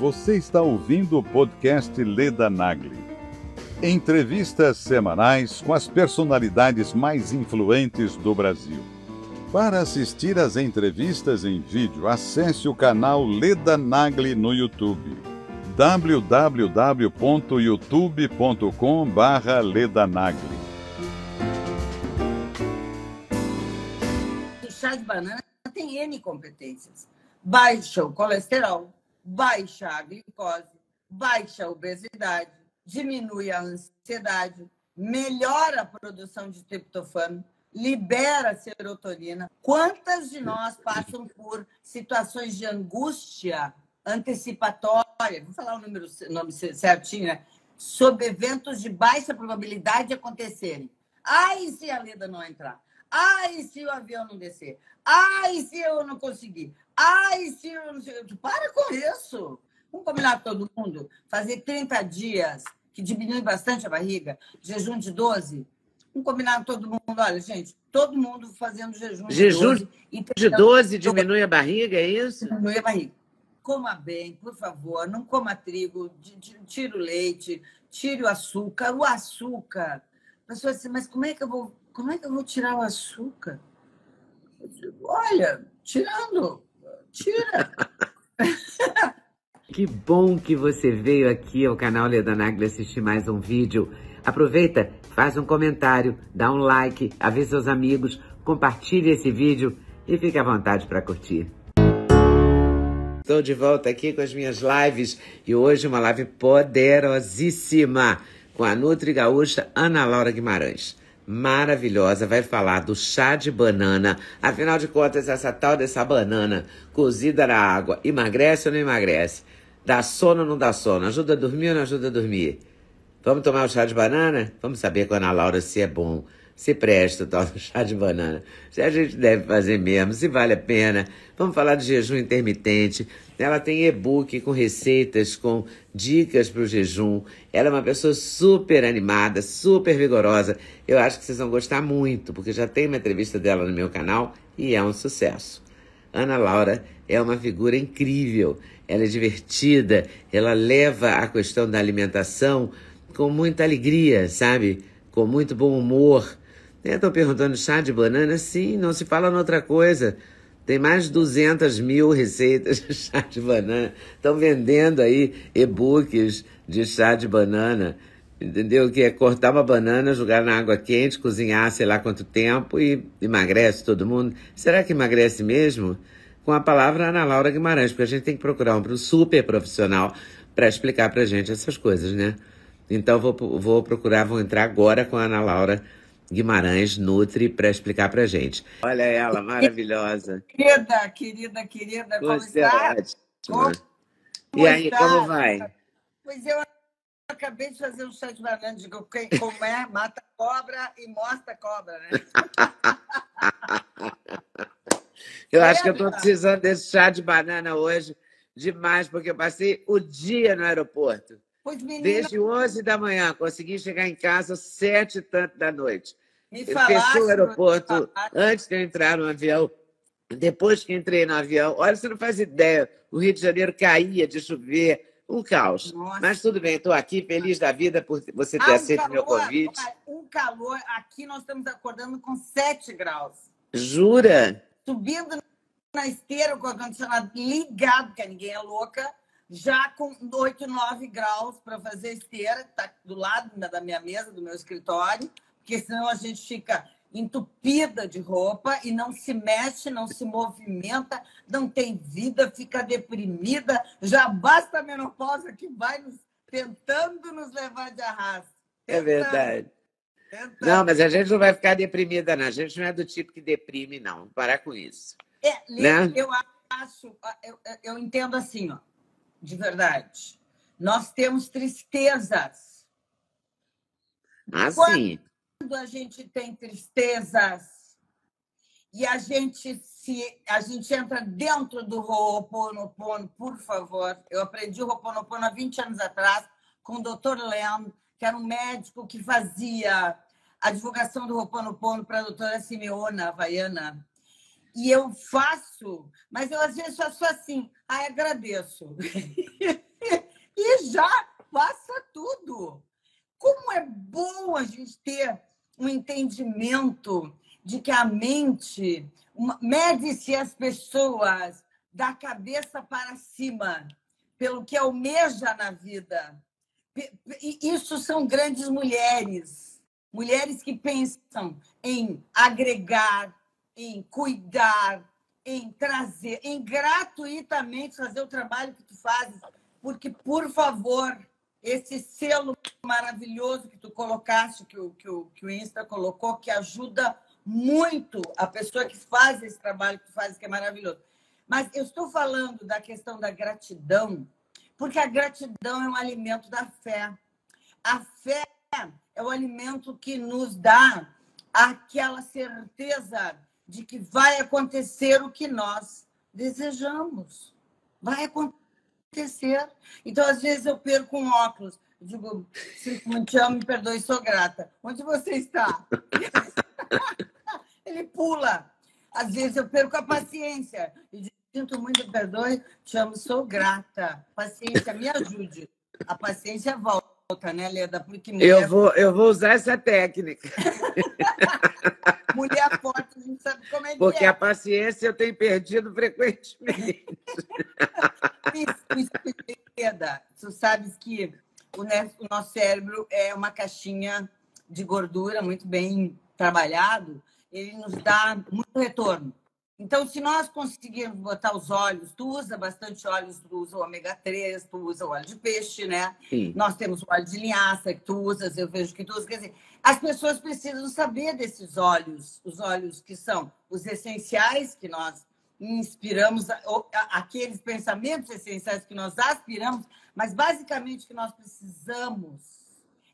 Você está ouvindo o podcast Leda Nagli. Entrevistas semanais com as personalidades mais influentes do Brasil. Para assistir às entrevistas em vídeo, acesse o canal Leda Nagli no YouTube. www.youtube.com/ledanagli. O chá de banana tem N competências. Baixa o colesterol, baixa a glicose, baixa a obesidade, diminui a ansiedade, melhora a produção de triptofano, libera serotonina. Quantas de nós passam por situações de angústia antecipatória, vou falar o número, nome certinho, né? Sob eventos de baixa probabilidade de acontecerem. Ai, se a Leda não entrar. Ai, se o avião não descer. Ai, se eu não conseguir. Ai, se sei. Para com isso. Vamos combinar todo mundo? Fazer 30 dias, que diminui bastante a barriga, jejum de 12. Vamos combinar todo mundo. Olha, gente, todo mundo fazendo jejum, Jejum de 12. e De 12 diminui a barriga, é isso? Diminui a barriga. Coma bem, por favor. Não coma trigo, tire o leite, tire o açúcar. O açúcar. A pessoa assim, mas como é que eu vou, como é que eu vou tirar o açúcar? Digo, Olha, tirando. Tira. Que bom que você veio aqui ao canal Leda Nagli assistir mais um vídeo. Aproveita, faz um comentário, dá um like, avisa seus amigos, compartilhe esse vídeo e fique à vontade para curtir. Estou de volta aqui com as minhas lives e hoje uma live poderosíssima com a Nutri Gaúcha Ana Laura Guimarães. Maravilhosa, vai falar do chá de banana. Afinal de contas, essa tal dessa banana cozida na água, emagrece ou não emagrece? Dá sono ou não dá sono? Ajuda a dormir ou não ajuda a dormir? Vamos tomar o chá de banana? Vamos saber com a Ana Laura se é bom, se presta o tal do chá de banana. Se a gente deve fazer mesmo, se vale a pena. Vamos falar de jejum intermitente. Ela tem e-book com receitas, com dicas para o jejum. Ela é uma pessoa super animada, super vigorosa. Eu acho que vocês vão gostar muito, porque já tem uma entrevista dela no meu canal e é um sucesso. Ana Laura é uma figura incrível. Ela é divertida, ela leva a questão da alimentação com muita alegria, sabe? Com muito bom humor. Estou perguntando chá de banana? Sim, não se fala noutra coisa. Tem mais de 200 mil receitas de chá de banana. Estão vendendo aí e-books de chá de banana. Entendeu? Que é cortar uma banana, jogar na água quente, cozinhar sei lá quanto tempo e emagrece todo mundo. Será que emagrece mesmo? Com a palavra Ana Laura Guimarães, porque a gente tem que procurar um super profissional para explicar pra gente essas coisas, né? Então vou, vou procurar, vou entrar agora com a Ana Laura Guimarães Nutri para explicar pra gente. Olha ela, maravilhosa. Querida, querida, querida, como Você é está? Como- E aí, está? como vai? Pois eu acabei de fazer um chá de banana. Digo, quem como é, mata cobra e mostra cobra, né? Eu acho que eu estou precisando desse chá de banana hoje demais, porque eu passei o dia no aeroporto. Pois, menina, Desde 11 da manhã, consegui chegar em casa às sete e tanto da noite. Me fechou o aeroporto antes de eu entrar no avião. Depois que entrei no avião, olha, você não faz ideia. O Rio de Janeiro caía de chover, um caos. Nossa. Mas tudo bem, estou aqui feliz da vida por você ter Ah, um aceito meu calor, convite. Um calor, aqui nós estamos acordando com 7 graus. Jura? Subindo na esteira com o ar-condicionado ligado, porque ninguém é louca, já com 8, 9 graus para fazer esteira, que está do lado da minha mesa, do meu escritório, porque senão a gente fica entupida de roupa e não se mexe, não se movimenta, não tem vida, fica deprimida. Já basta a menopausa que vai nos, tentando nos levar de arrasto. É verdade. tentando. Não, mas a gente não vai ficar deprimida, não. A gente não é do tipo que deprime, não. Vamos parar com isso. É, Né? eu acho, eu, eu- eu entendo assim, ó, de verdade. Nós temos tristezas. Assim. Quando a gente tem tristezas e a gente se a gente entra dentro do Ho'oponopono, por favor. Eu aprendi o Ho'oponopono há 20 anos atrás com o Dr. Lem, que era um médico que fazia a divulgação do Ho'oponopono para a doutora Simeona Havaiana. E eu faço, mas eu às vezes faço assim, agradeço. e já passa tudo. Como é bom a gente ter um entendimento de que a mente mede-se as pessoas da cabeça para cima, pelo que almeja na vida. Isso são grandes mulheres, mulheres que pensam em agregar, em cuidar, em trazer, em gratuitamente fazer o trabalho que tu fazes, porque, por favor, esse selo maravilhoso que tu colocaste, que o, que o, que o Insta colocou, que ajuda muito a pessoa que faz esse trabalho que tu faz, que é maravilhoso. Mas eu estou falando da questão da gratidão, porque a gratidão é um alimento da fé. A fé é o alimento que nos dá aquela certeza de que vai acontecer o que nós desejamos. Vai acontecer. Então, às vezes, eu perco um óculos. Eu digo, sinto muito, te amo, me perdoe, sou grata. Onde você está? Ele pula. Às vezes, eu perco a paciência. E digo, sinto muito, me perdoe, te amo, sou grata. Paciência, me ajude. A paciência volta, né, Leda? Porque mulher... eu, vou, eu vou usar essa técnica. mulher gente sabe como é Porque que é. a paciência eu tenho perdido frequentemente. Leda, tu sabes que o nosso cérebro é uma caixinha de gordura muito bem trabalhado, ele nos dá muito retorno. Então, se nós conseguirmos botar os óleos, tu usa bastante óleos, tu usa o ômega 3, tu usa o óleo de peixe, né? Sim. Nós temos o óleo de linhaça que tu usas, eu vejo que tu usa. Quer dizer, as pessoas precisam saber desses óleos, os óleos que são os essenciais que nós inspiramos, aqueles pensamentos essenciais que nós aspiramos, mas basicamente o que nós precisamos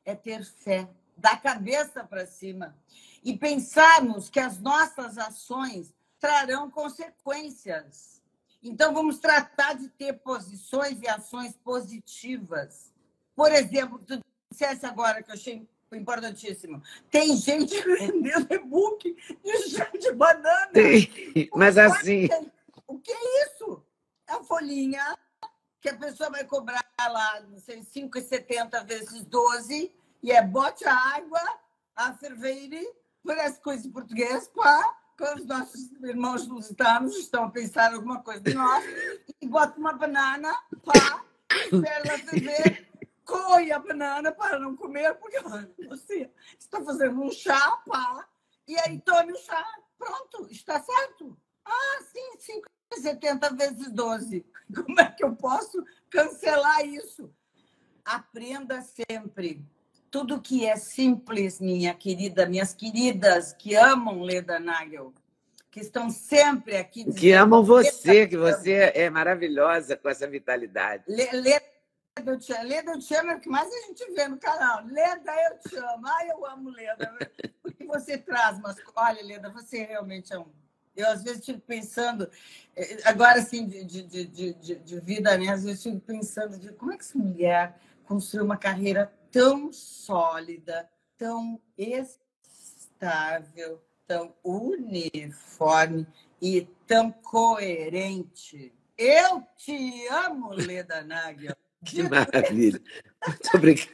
é ter fé, da cabeça para cima, e pensarmos que as nossas ações trarão consequências. Então, vamos tratar de ter posições e ações positivas. Por exemplo, tu dissesse agora que eu achei importantíssimo. Tem gente vendendo e-book de chá de banana. Tem, mas assim. O que é isso? É a folhinha que a pessoa vai cobrar lá, não sei, 5,70 vezes 12, e é bote a água, a ferver, parece coisa em português, pá, quando os nossos irmãos lusitanos estão a pensar alguma coisa de nós, e bota uma banana, pá, espera ela ferver, coe a banana para não comer, porque você está fazendo um chá, pá, e aí tome o chá, pronto, está certo. Ah, sim, 5,70 vezes 12. Como é que eu posso cancelar isso? Aprenda sempre tudo que é simples, minha querida, minhas queridas que amam Leda Nagel, que estão sempre aqui. Que amam você, que você é maravilhosa com essa vitalidade. Leda, eu te, Leda, eu te amo, é o que mais a gente vê no canal. Leda, eu te amo. Ai, eu amo Leda. Porque você traz mas Olha, Leda, você realmente é um. Eu, às vezes, fico pensando, eh, agora, assim, de, de, de, de, de vida, né? Às vezes, fico pensando de como é que essa mulher construiu uma carreira tão sólida, tão estável, tão uniforme e tão coerente. Eu te amo, Leda Nagel. Que maravilha. Muito obrigada.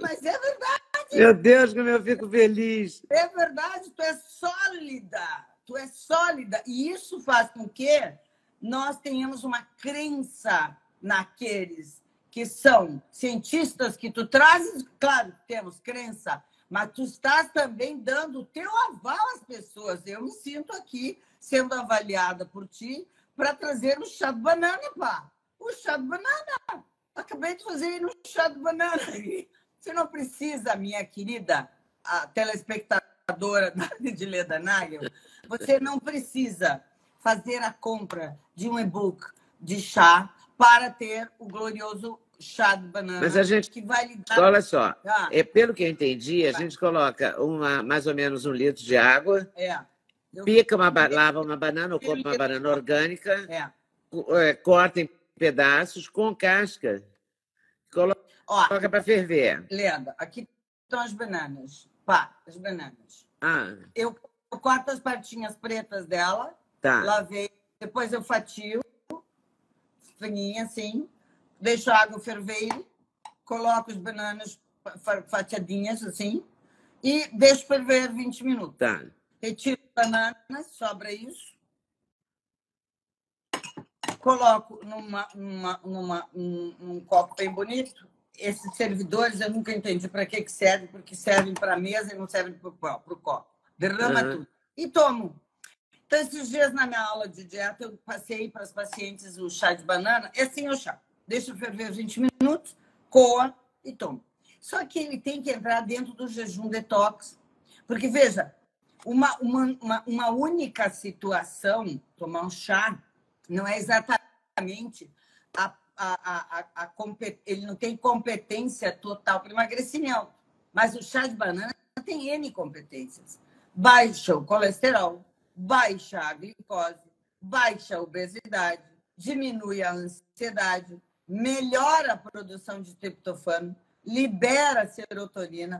Mas é verdade. Meu Deus, como eu fico feliz. É verdade, tu é sólida. Tu é sólida. E isso faz com que nós tenhamos uma crença naqueles que são cientistas que tu trazes, claro, temos crença, mas tu estás também dando o teu aval às pessoas. Eu me sinto aqui sendo avaliada por ti para trazer o chá de banana, pá. O chá de banana. Acabei de fazer no chá de banana. Você não precisa, minha querida a telespectadora de Leda Nagel, você não precisa fazer a compra de um e-book de chá para ter o glorioso chá de banana. Mas a gente que vai lidar... Olha só, ah. é, pelo que eu entendi, a gente coloca uma, mais ou menos um litro de água, é. eu... pica uma, lava uma banana, ou compra uma banana orgânica, é. É, corta em pedaços com casca, coloca para ferver. Lenda, aqui estão as bananas. Pá, as bananas. Ah. Eu, eu corto as partinhas pretas dela, tá. lavei, depois eu fatio, fininha assim, deixo a água ferver, coloco as bananas fatiadinhas assim e deixo ferver 20 minutos. Tá. Retiro as bananas, sobra isso. Coloco numa, numa, numa, um, um copo bem bonito. Esses servidores eu nunca entendi para que, que servem, porque servem para a mesa e não servem para o copo. Derrama uhum. tudo. E tomo. Então, esses dias na minha aula de dieta, eu passei para as pacientes o chá de banana. É assim o chá. Deixa ferver 20 minutos, coa e toma. Só que ele tem que entrar dentro do jejum detox. Porque, veja, uma, uma, uma, uma única situação, tomar um chá, não é exatamente a, a, a, a, ele não tem competência total para emagrecimento. Mas o chá de banana tem N competências. Baixa o colesterol, baixa a glicose, baixa a obesidade, diminui a ansiedade, melhora a produção de triptofano, libera a serotonina.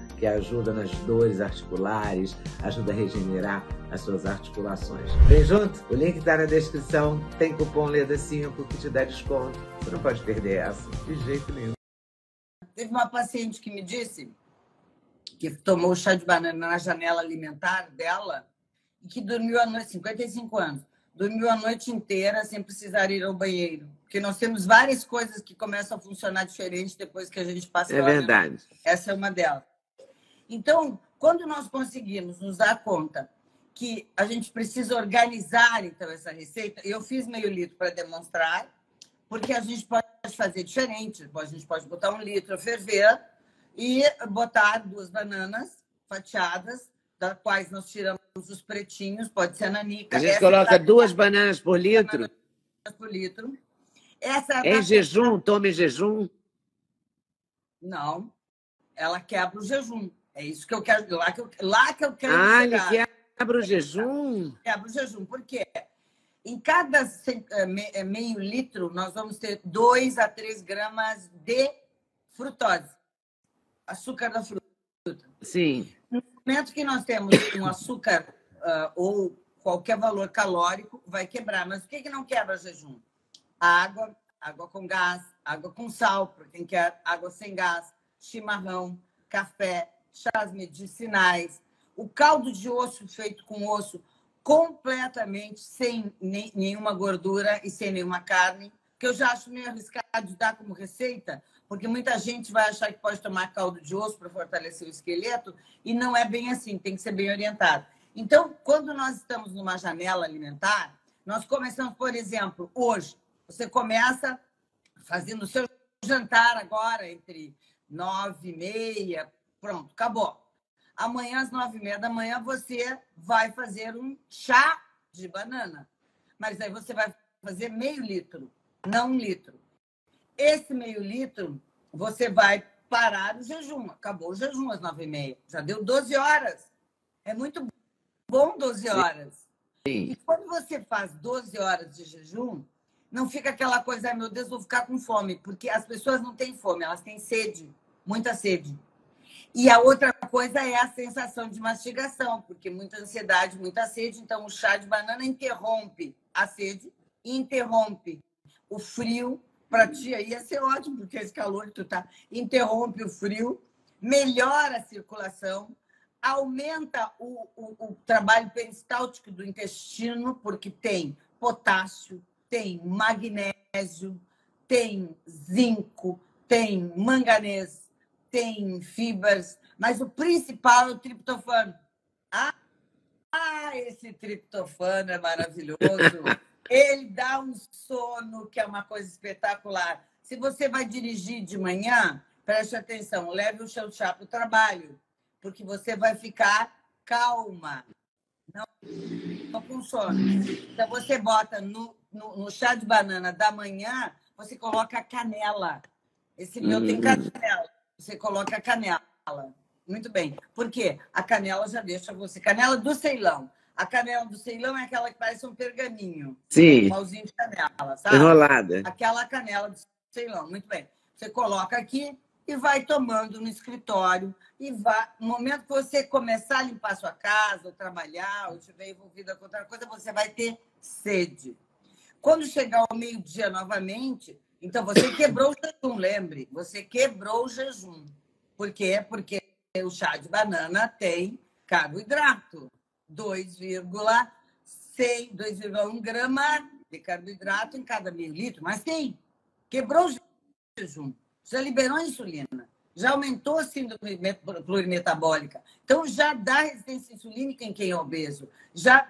que ajuda nas dores articulares, ajuda a regenerar as suas articulações. Vem junto? O link está na descrição. Tem cupom LEDA5 que te dá desconto. Você não pode perder essa, de jeito nenhum. Teve uma paciente que me disse que tomou chá de banana na janela alimentar dela e que dormiu a noite, 55 anos, dormiu a noite inteira sem precisar ir ao banheiro. Porque nós temos várias coisas que começam a funcionar diferente depois que a gente passa É verdade. Essa é uma delas. Então, quando nós conseguimos nos dar conta que a gente precisa organizar então essa receita, eu fiz meio litro para demonstrar, porque a gente pode fazer diferente. A gente pode botar um litro, ferver e botar duas bananas fatiadas, das quais nós tiramos os pretinhos, pode ser nanica. A gente coloca duas bananas por litro? Bananas por litro. Essa em jejum? Tome jejum? Não. Ela quebra o jejum. É isso que eu quero, lá que eu, lá que eu quero ah, chegar. ele quebra o jejum? Quebra o jejum, por quê? Em cada eh, eh, meio litro, nós vamos ter 2 a 3 gramas de frutose, açúcar da fruta. Sim. No momento que nós temos um açúcar uh, ou qualquer valor calórico, vai quebrar. Mas o que, que não quebra jejum? água, água com gás, água com sal, para quem quer água sem gás, chimarrão, café, chás medicinais, o caldo de osso feito com osso completamente sem nem, nenhuma gordura e sem nenhuma carne, que eu já acho meio arriscado de dar como receita, porque muita gente vai achar que pode tomar caldo de osso para fortalecer o esqueleto, e não é bem assim, tem que ser bem orientado. Então, quando nós estamos numa janela alimentar, nós começamos, por exemplo, hoje, você começa fazendo o seu jantar agora entre nove e meia, Pronto, acabou. Amanhã, às nove e meia da manhã, você vai fazer um chá de banana. Mas aí você vai fazer meio litro, não um litro. Esse meio litro, você vai parar o jejum. Acabou o jejum às nove e meia. Já deu 12 horas. É muito bom 12 horas. Sim. E quando você faz 12 horas de jejum, não fica aquela coisa, ai meu Deus, vou ficar com fome. Porque as pessoas não têm fome, elas têm sede, muita sede. E a outra coisa é a sensação de mastigação, porque muita ansiedade, muita sede. Então, o chá de banana interrompe a sede, interrompe o frio. Para ti aí ia ser ótimo, porque esse calor que tu tá interrompe o frio, melhora a circulação, aumenta o, o, o trabalho peristáltico do intestino, porque tem potássio, tem magnésio, tem zinco, tem manganês, tem fibras, mas o principal é o triptofano. Ah, ah esse triptofano é maravilhoso. Ele dá um sono que é uma coisa espetacular. Se você vai dirigir de manhã, preste atenção, leve o seu chá para o trabalho, porque você vai ficar calma, não, não sono. Então, você bota no, no, no, chá de banana da manhã, você coloca canela. Esse meu tem uhum. canela você coloca a canela. Muito bem. Por quê? A canela já deixa você. Canela do Ceilão. A canela do Ceilão é aquela que parece um pergaminho. Sim. Um pauzinho de canela, sabe? Enrolada. Aquela canela do Ceilão. Muito bem. Você coloca aqui e vai tomando no escritório. E vai. No momento que você começar a limpar sua casa, ou trabalhar, ou estiver envolvida com outra coisa, você vai ter sede. Quando chegar ao meio-dia novamente, então você quebrou o jejum, lembre. Você quebrou o jejum. Por quê? Porque o chá de banana tem carboidrato. 2,6, 2,1 grama de carboidrato em cada mililitro, mas tem. Quebrou o jejum, já liberou a insulina, já aumentou a síndrome plurimetabólica. Então, já dá resistência insulínica em quem é obeso, já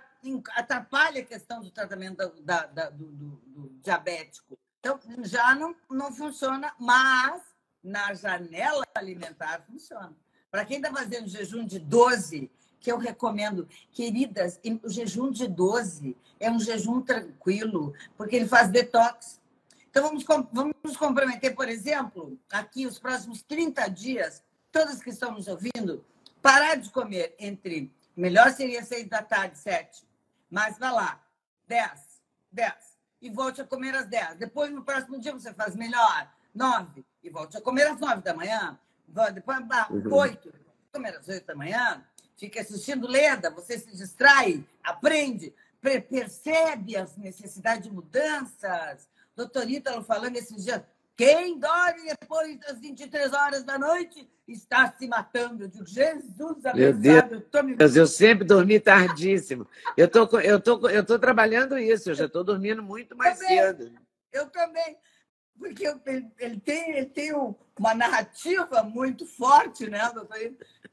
atrapalha a questão do tratamento da, da, do, do, do diabético. Então, já não, não funciona, mas na janela alimentar funciona. Para quem está fazendo jejum de 12, que eu recomendo, queridas, o jejum de 12 é um jejum tranquilo, porque ele faz detox. Então, vamos, vamos nos comprometer, por exemplo, aqui os próximos 30 dias, todas que estão nos ouvindo, parar de comer entre, melhor seria 6 da tarde, 7, mas vai lá, 10, 10, e volte a comer às 10. Depois, no próximo dia, você faz melhor, 9, e volte a comer às 9 da manhã. Depois, uhum. 8, comer às 8 da manhã, fica assistindo Leda, você se distrai, aprende, percebe as necessidades de mudanças. Doutor Ítalo falando esses dias, quem dorme depois das 23 horas da noite está se matando. Eu digo, Jesus Meu Deus, eu, tô me... eu sempre dormi tardíssimo. Eu tô, eu tô, eu tô trabalhando isso, eu já estou dormindo muito mais também, cedo. Eu também. Porque ele, ele tem, ele tem uma narrativa muito forte, né, doutor?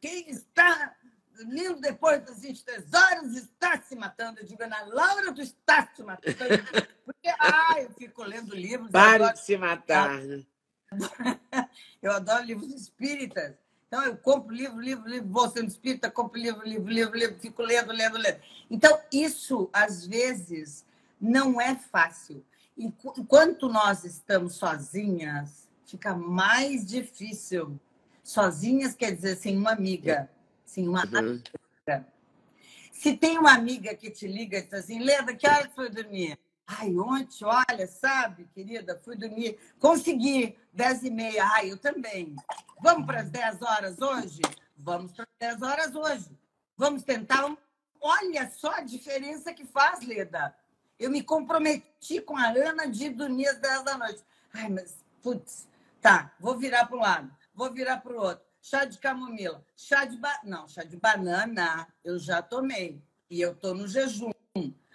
Quem está lindo depois das 23 horas está se matando. Eu digo, Ana Laura, tu está se matando. Porque, ah, eu fico lendo livros. Pare adoro... de se matar. Eu adoro livros espíritas. Então, eu compro livro, livro, livro, vou sendo espírita, compro livro, livro, livro, livro, fico lendo, lendo, lendo. Então, isso, às vezes, não é fácil. Enquanto nós estamos sozinhas, fica mais difícil. Sozinhas quer dizer sem uma amiga, sem uma uhum. Se tem uma amiga que te liga e diz assim, Leda, que hora foi dormir? Ai, ontem, olha, sabe, querida, fui dormir, consegui, dez e meia. Ai, eu também. Vamos para as dez horas hoje? Vamos para as dez horas hoje. Vamos tentar. Olha só a diferença que faz, Leda. Eu me comprometi com a Ana de dormir às 10 da noite. Ai, mas, putz, tá, vou virar para um lado, vou virar para o outro. Chá de camomila, chá de ba... não, chá de banana, eu já tomei e eu tô no jejum.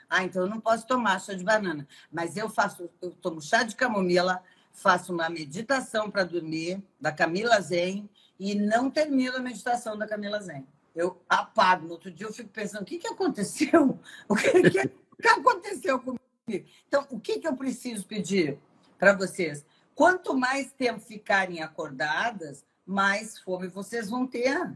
Ah, então eu não posso tomar chá de banana, mas eu faço, eu tomo chá de camomila, faço uma meditação para dormir da Camila Zen e não termino a meditação da Camila Zen. Eu apago. No outro dia eu fico pensando, o que, que aconteceu? O que, que que aconteceu comigo? Então, o que, que eu preciso pedir para vocês? Quanto mais tempo ficarem acordadas, mais fome vocês vão ter.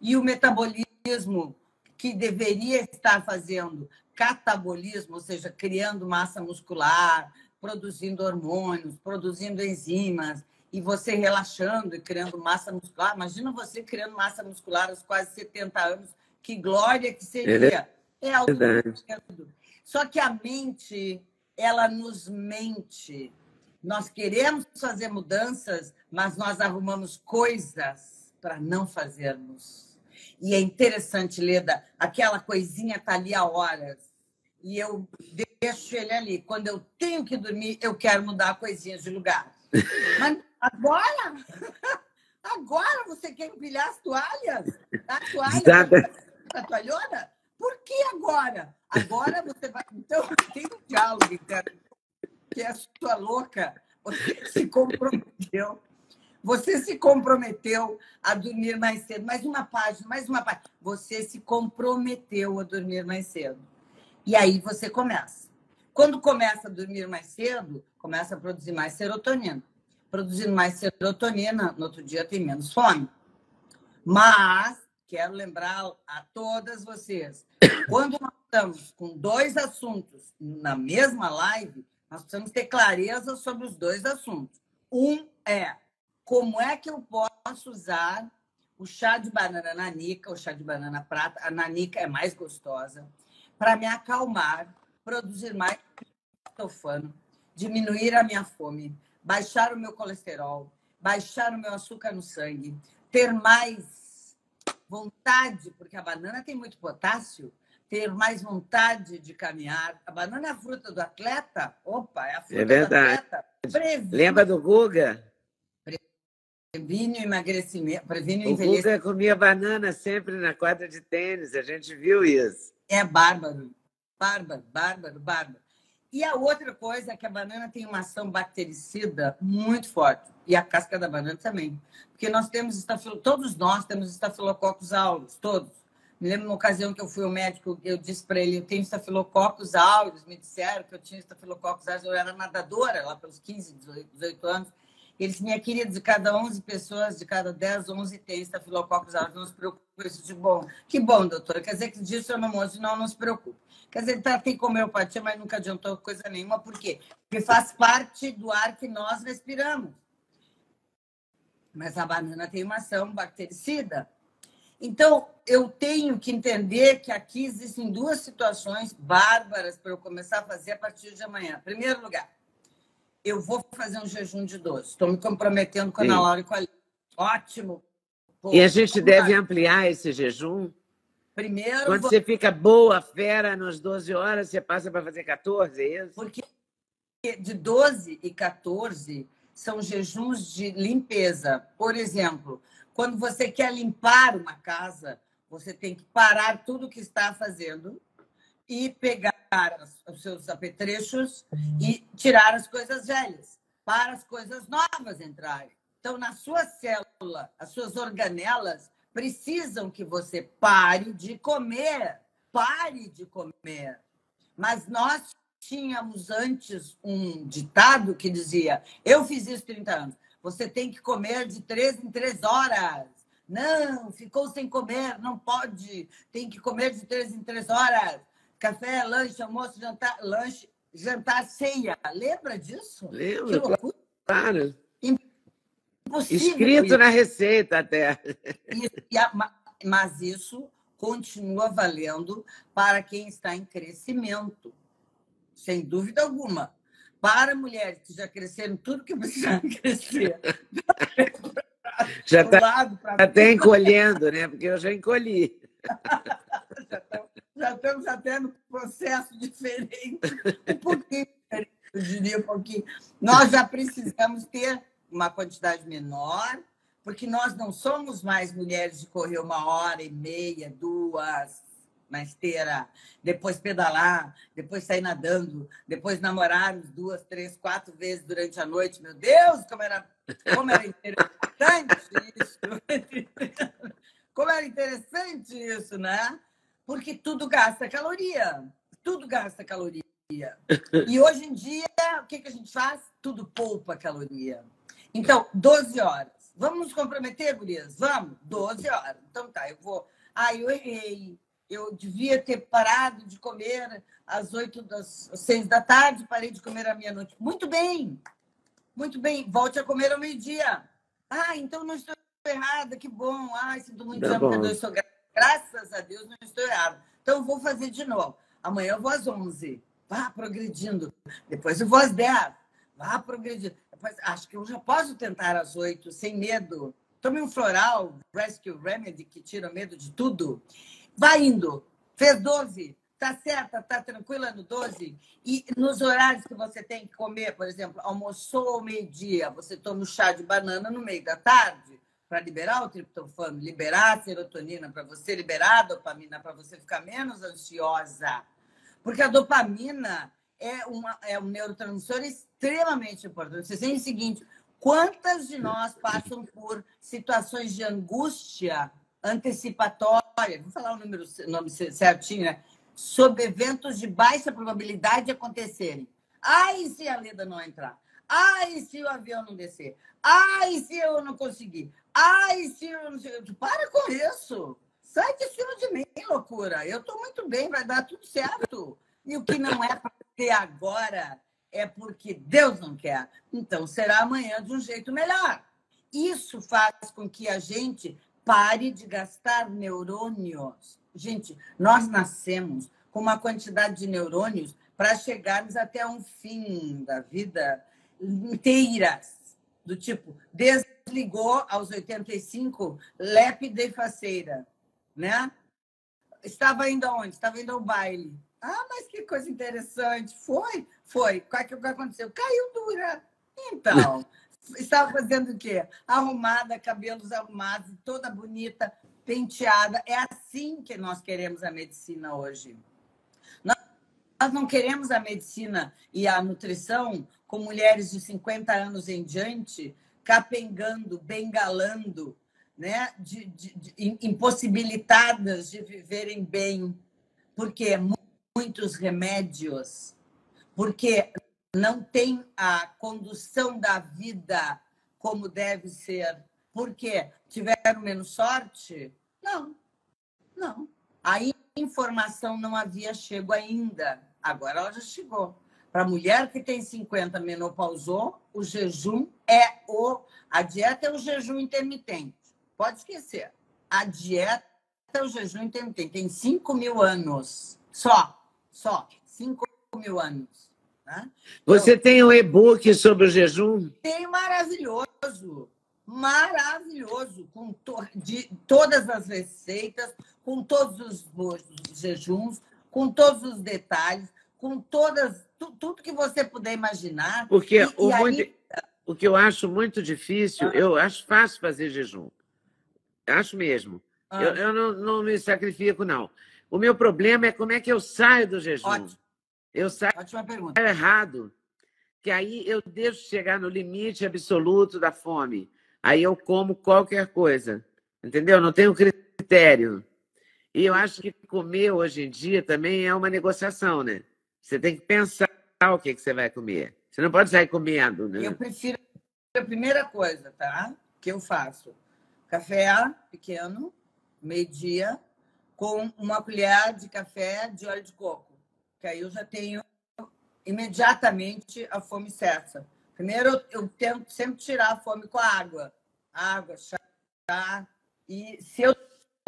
E o metabolismo que deveria estar fazendo catabolismo, ou seja, criando massa muscular, produzindo hormônios, produzindo enzimas, e você relaxando e criando massa muscular. Imagina você criando massa muscular aos quase 70 anos. Que glória que seria! É, é verdade. Só que a mente, ela nos mente. Nós queremos fazer mudanças, mas nós arrumamos coisas para não fazermos. E é interessante, Leda, aquela coisinha está ali há horas. E eu deixo ele ali. Quando eu tenho que dormir, eu quero mudar a coisinha de lugar. Mas agora? Agora você quer empilhar as toalhas? A toalha? A toalhona? Por que agora? Agora você vai. Então, tem um diálogo interno que é sua louca. Você se comprometeu. Você se comprometeu a dormir mais cedo. Mais uma página, mais uma página. Você se comprometeu a dormir mais cedo. E aí você começa. Quando começa a dormir mais cedo, começa a produzir mais serotonina. Produzindo mais serotonina, no outro dia tem menos fome. Mas quero lembrar a todas vocês, quando nós estamos com dois assuntos na mesma live, nós precisamos ter clareza sobre os dois assuntos. Um é como é que eu posso usar o chá de banana nanica, o chá de banana prata, a nanica é mais gostosa, para me acalmar, produzir mais tofano, diminuir a minha fome, baixar o meu colesterol, baixar o meu açúcar no sangue, ter mais vontade, porque a banana tem muito potássio, ter mais vontade de caminhar. A banana é a fruta do atleta. Opa, é a fruta é verdade. do atleta. Previne, Lembra do Guga? Previne o emagrecimento, previne o, o envelhecimento. Guga comia banana sempre na quadra de tênis, a gente viu isso. É bárbaro, bárbaro, bárbaro, bárbaro. E a outra coisa é que a banana tem uma ação bactericida muito forte. E a casca da banana também. Porque nós temos estafilo... todos nós temos estafilococcus aureus, todos. Me lembro uma ocasião que eu fui ao médico, eu disse para ele, eu tenho estafilococcus aureus, me disseram que eu tinha estafilococcus aureus, eu era nadadora lá pelos 15, 18 anos. Eles, minha querida, de cada 11 pessoas, de cada 10, 11 tem estafilococcus aureus, não se preocupe isso de bom. Que bom, doutora, quer dizer que disso eu não monte, não, não se preocupe. Quer dizer, tá, tem homeopatia, mas nunca adiantou coisa nenhuma. Por quê? Porque faz parte do ar que nós respiramos. Mas a banana tem uma ação bactericida. Então, eu tenho que entender que aqui existem duas situações bárbaras para eu começar a fazer a partir de amanhã. Em primeiro lugar, eu vou fazer um jejum de doce. Estou me comprometendo com a Ana Laura e com a Lívia. Ótimo. Pô, e a gente deve lá. ampliar esse jejum? Primeiro. Quando vou... você fica boa, fera, nas 12 horas, você passa para fazer 14, é isso? Porque de 12 e 14 são jejuns de limpeza. Por exemplo, quando você quer limpar uma casa, você tem que parar tudo o que está fazendo e pegar os seus apetrechos e tirar as coisas velhas, para as coisas novas entrarem. Então, na sua célula, as suas organelas precisam que você pare de comer, pare de comer. Mas nós tínhamos antes um ditado que dizia: Eu fiz isso 30 anos. Você tem que comer de três em três horas. Não, ficou sem comer, não pode. Tem que comer de três em três horas. Café, lanche, almoço, jantar, lanche, jantar, ceia. Lembra disso? Lembro, que loucura. claro. Impossível. Escrito isso. na receita até. mas isso continua valendo para quem está em crescimento, sem dúvida alguma para mulheres que já cresceram tudo que precisaram crescer. já está até encolhendo, né? Porque eu já encolhi. já, estamos, até no processo diferente, um pouquinho diferente, eu diria um pouquinho. Nós já precisamos ter uma quantidade menor, porque nós não somos mais mulheres de correr uma hora e meia, duas, na esteira, depois pedalar, depois sair nadando, depois namorarmos duas, três, quatro vezes durante a noite. Meu Deus, como era, como era interessante isso! Como era interessante isso, né? Porque tudo gasta caloria. Tudo gasta caloria. E hoje em dia, o que, que a gente faz? Tudo poupa caloria. Então, 12 horas. Vamos nos comprometer, gurias? Vamos? 12 horas. Então tá, eu vou. Ah, eu errei eu devia ter parado de comer às oito das seis da tarde, parei de comer à meia-noite. Muito bem, muito bem. Volte a comer ao meio-dia. Ah, então não estou errada, que bom. Ah, sinto muito, tá já perdoe, sou Graças a Deus não estou errada. Então vou fazer de novo. Amanhã eu vou às onze. Vá progredindo. Depois eu vou às dez. Vá progredindo. Depois, acho que eu já posso tentar às oito, sem medo. Tome um floral, Rescue Remedy, que tira medo de tudo. Vai indo. Fez 12. Tá certa, tá tranquila no 12? E nos horários que você tem que comer, por exemplo, almoçou ao meio-dia, você toma um chá de banana no meio da tarde para liberar o triptofano, liberar a serotonina para você, liberar a dopamina para você ficar menos ansiosa. Porque a dopamina é, uma, é um neurotransmissor extremamente importante. Você tem o seguinte: quantas de nós passam por situações de angústia antecipatória, vou falar o número nome certinho, né? Sob eventos de baixa probabilidade de acontecerem. Ai, se a Leda não entrar. Ai, se o avião não descer. Ai, se eu não conseguir. Ai, se eu não. Para com isso. Sai de cima de mim, loucura. Eu estou muito bem, vai dar tudo certo. E o que não é para ter agora é porque Deus não quer. Então será amanhã de um jeito melhor. Isso faz com que a gente Pare de gastar neurônios. Gente, nós nascemos com uma quantidade de neurônios para chegarmos até um fim da vida inteiras. Do tipo, desligou aos 85, lépida e faceira, né? Estava indo aonde? Estava indo ao baile. Ah, mas que coisa interessante. Foi, foi. O o que aconteceu? Caiu dura. Então, estava fazendo o quê? Arrumada, cabelos arrumados, toda bonita, penteada. É assim que nós queremos a medicina hoje. Nós não queremos a medicina e a nutrição com mulheres de 50 anos em diante capengando, bengalando, né? de, de, de impossibilitadas de viverem bem, porque muitos remédios, porque não tem a condução da vida como deve ser, porque tiveram menos sorte? Não, não. A informação não havia chego ainda. Agora ela já chegou. Para a mulher que tem 50 menopausou, o jejum é o. A dieta é o jejum intermitente. Pode esquecer. A dieta é o jejum intermitente. Tem 5 mil anos. Só. Só. 5 mil anos. Né? Você então, tem um e-book sobre o jejum? Tem maravilhoso. Maravilhoso. Com to... de todas as receitas, com todos os jejuns, com todos os detalhes, com todas tu, tudo que você puder imaginar. Porque e, o, e aí... o que eu acho muito difícil, ah. eu acho fácil fazer jejum. Acho mesmo. Ah. Eu, eu não, não me sacrifico, não. O meu problema é como é que eu saio do jejum. Ótimo. Eu saio errado. Que aí eu deixo chegar no limite absoluto da fome. Aí eu como qualquer coisa. Entendeu? Não tenho critério. E eu acho que comer hoje em dia também é uma negociação, né? Você tem que pensar o que, que você vai comer. Você não pode sair comendo, né? Eu prefiro a primeira coisa, tá? Que eu faço. Café pequeno, meio-dia, com uma colher de café de óleo de coco. Que aí eu já tenho imediatamente a fome cessa. Primeiro, eu tento sempre tirar a fome com a água. Água, chá. E se eu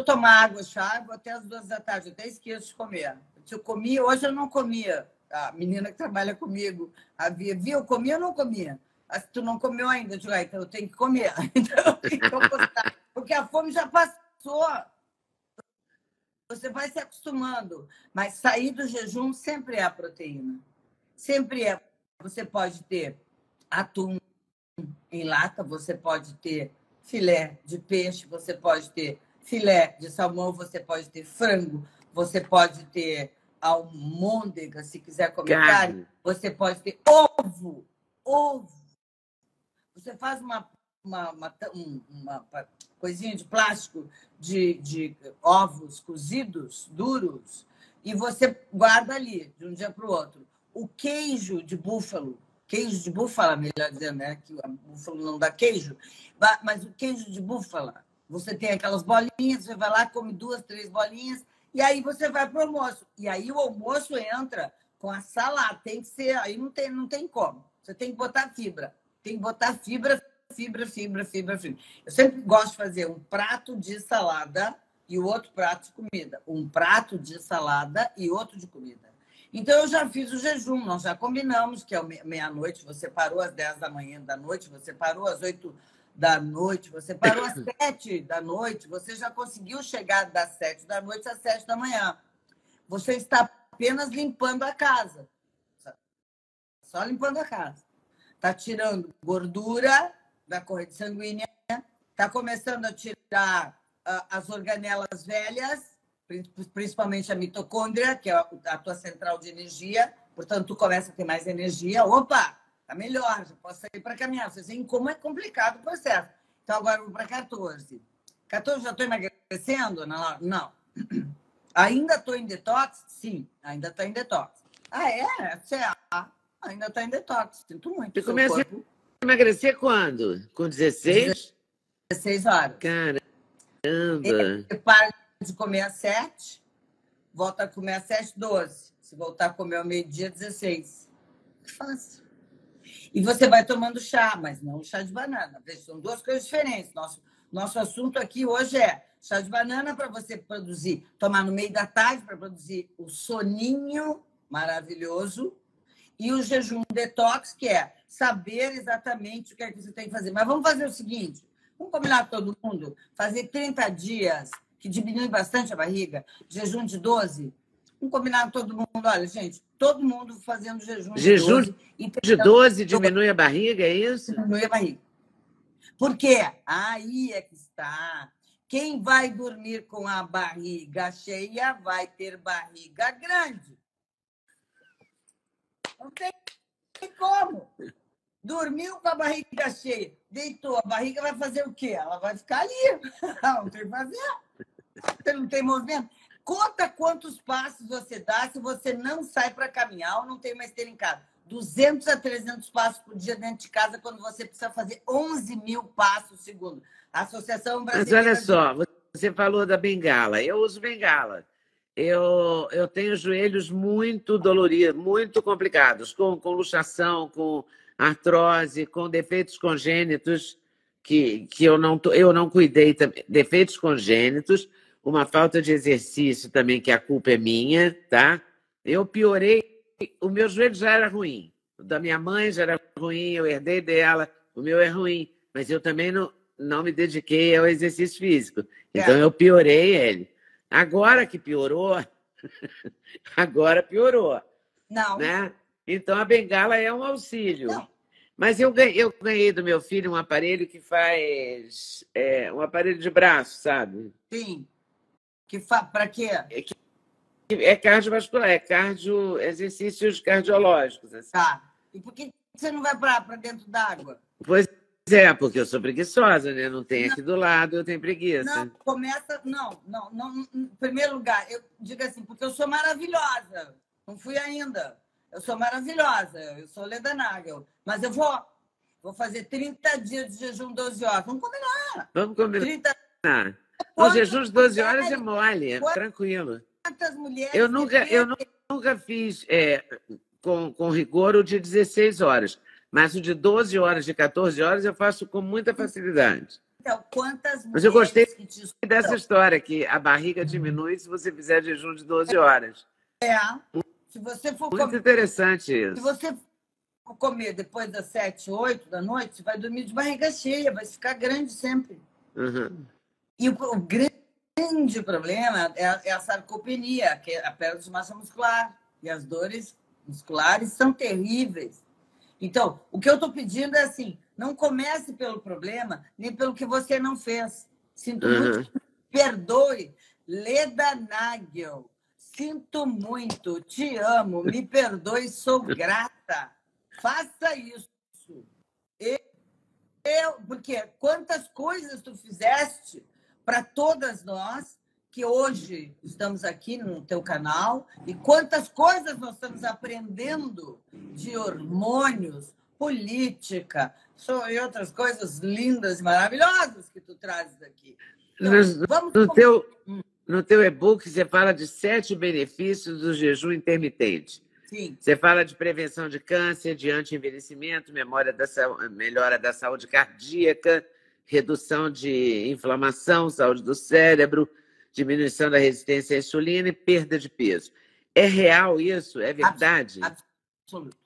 tomar água, chá, vou até as duas da tarde, até esqueço de comer. Se eu comia, hoje eu não comia. A menina que trabalha comigo havia, viu, eu comia ou não comia? Ah, tu não comeu ainda, eu digo, ah, então eu tenho que comer. Então, porque a fome já passou. Você vai se acostumando. Mas sair do jejum sempre é a proteína. Sempre é. Você pode ter atum em lata, você pode ter filé de peixe, você pode ter filé de salmão, você pode ter frango, você pode ter almôndega, se quiser comer carne. carne. Você pode ter ovo, ovo. Você faz uma, uma, uma, uma coisinha de plástico de, de ovos cozidos, duros, e você guarda ali, de um dia para o outro. O queijo de búfalo, queijo de búfala, melhor dizendo, né? Que o búfalo não dá queijo, mas o queijo de búfala você tem aquelas bolinhas, você vai lá, come duas, três bolinhas, e aí você vai para o almoço. E aí o almoço entra com a salada. Tem que ser, aí não tem, não tem como. Você tem que botar fibra. Tem que botar fibra, fibra, fibra, fibra, fibra. Eu sempre gosto de fazer um prato de salada e o outro prato de comida. Um prato de salada e outro de comida. Então, eu já fiz o jejum, nós já combinamos que é meia-noite, você parou às 10 da manhã da noite, você parou às 8 da noite, você parou às sete da noite, você já conseguiu chegar das sete da noite às sete da manhã. Você está apenas limpando a casa. Só limpando a casa. Está tirando gordura da corrente sanguínea, está começando a tirar uh, as organelas velhas, principalmente a mitocôndria, que é a tua central de energia. Portanto, tu começa a ter mais energia. Opa! Tá melhor, já posso sair para caminhar. Vocês veem como é complicado o processo. Então, agora eu vou para 14. 14 já estou emagrecendo? Não. não. Ainda estou em detox? Sim, ainda estou em detox. Ah, é? Certo. Ainda estou em detox. Sinto muito. Você começou corpo... emagrecer quando? Com 16? 16 horas. Caramba. Você para de comer às 7, volta a comer às 7, 12. Se voltar a comer ao meio-dia, 16. Fácil. E você vai tomando chá, mas não chá de banana. São duas coisas diferentes. Nosso Nosso assunto aqui hoje é chá de banana para você produzir, tomar no meio da tarde para produzir o soninho maravilhoso e o jejum detox, que é saber exatamente o que é que você tem que fazer. Mas vamos fazer o seguinte: vamos combinar todo mundo, fazer 30 dias, que diminui bastante a barriga, jejum de 12. Vamos combinar todo mundo, olha, gente, todo mundo fazendo jejum, jejum de 12. Jejum de 12 diminui a barriga, é isso? Diminui a barriga. Por quê? Aí é que está. Quem vai dormir com a barriga cheia vai ter barriga grande. Não tem como. Dormiu com a barriga cheia, deitou, a barriga vai fazer o quê? Ela vai ficar ali. Não tem que fazer. Você não tem movimento. Conta quantos passos você dá se você não sai para caminhar ou não tem uma esteira em casa. 200 a 300 passos por dia dentro de casa quando você precisa fazer 11 mil passos segundo. A Associação Brasileira... Mas olha só, você falou da bengala. Eu uso bengala eu, eu tenho joelhos muito doloridos, muito complicados, com, com luxação, com artrose, com defeitos congênitos que, que eu, não, eu não cuidei também. Defeitos congênitos, uma falta de exercício também, que a culpa é minha, tá? Eu piorei, o meu joelho já era ruim, o da minha mãe já era ruim, eu herdei dela, o meu é ruim, mas eu também não, não me dediquei ao exercício físico. Então é. eu piorei ele. Agora que piorou, agora piorou. Não. Né? Então a bengala é um auxílio. Não. Mas eu ganhei, eu ganhei do meu filho um aparelho que faz é, um aparelho de braço, sabe? Sim. Que fa... Para quê? É, que... é cardiovascular, é cardio, exercícios cardiológicos. Assim. Tá. E por que você não vai para dentro d'água? Pois é, porque eu sou preguiçosa, né? Não tem aqui do lado, eu tenho preguiça. Não, começa. Não, não, não. Em primeiro lugar, eu digo assim, porque eu sou maravilhosa. Não fui ainda. Eu sou maravilhosa. Eu sou Leda Nagel. Mas eu vou. Vou fazer 30 dias de jejum 12 horas. Vamos combinar. Vamos combinar. 30... O jejum de 12 horas é mole, é tranquilo. Quantas mulheres. Eu nunca, eu nunca fiz é, com, com rigor o de 16 horas. Mas o de 12 horas, de 14 horas, eu faço com muita facilidade. Então, quantas Mas eu gostei dessa história, que a barriga diminui se você fizer jejum de 12 horas. É. Se você for Muito comer, interessante isso. Se você for comer depois das 7, 8 da noite, você vai dormir de barriga cheia, vai ficar grande sempre. Uhum. E o, o, grande problema é a, é a sarcopenia, que é a perda de massa muscular. E as dores musculares são terríveis. Então, o que eu estou pedindo é assim: não comece pelo problema, nem pelo que você não fez. Sinto uhum. muito, perdoe. Leda Nagel, sinto muito, te amo, me perdoe, sou grata. Faça isso. Eu, eu, porque quantas coisas tu fizeste para todas nós que hoje estamos aqui no teu canal e quantas coisas nós estamos aprendendo de hormônios, política e outras coisas lindas e maravilhosas que tu trazes aqui. Então, vamos... no, teu, hum. No teu e-book você fala de sete benefícios do jejum intermitente. Sim. Você fala de prevenção de câncer, de anti-envelhecimento, memória da, melhora da saúde cardíaca, redução de inflamação, saúde do cérebro, diminuição da resistência à insulina e perda de peso. É real isso? É verdade? Absoluto.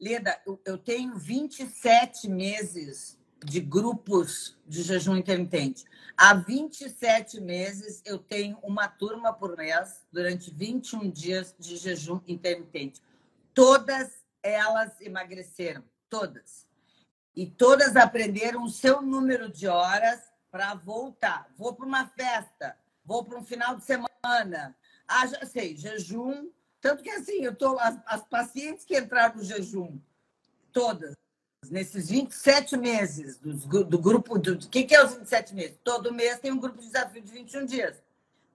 Leda, eu tenho 27 meses de grupos de jejum intermitente. Há 27 meses eu tenho uma turma por mês durante 21 dias de jejum intermitente. Todas elas emagreceram, todas. E todas aprenderam o seu número de horas para voltar. Vou para uma festa, vou para um final de semana. Ah, já sei, jejum. Tanto que assim, eu tô, as, as pacientes que entraram no jejum, todas, nesses 27 meses do, do grupo. Do, o que, que é os 27 meses? Todo mês tem um grupo de desafio de 21 dias.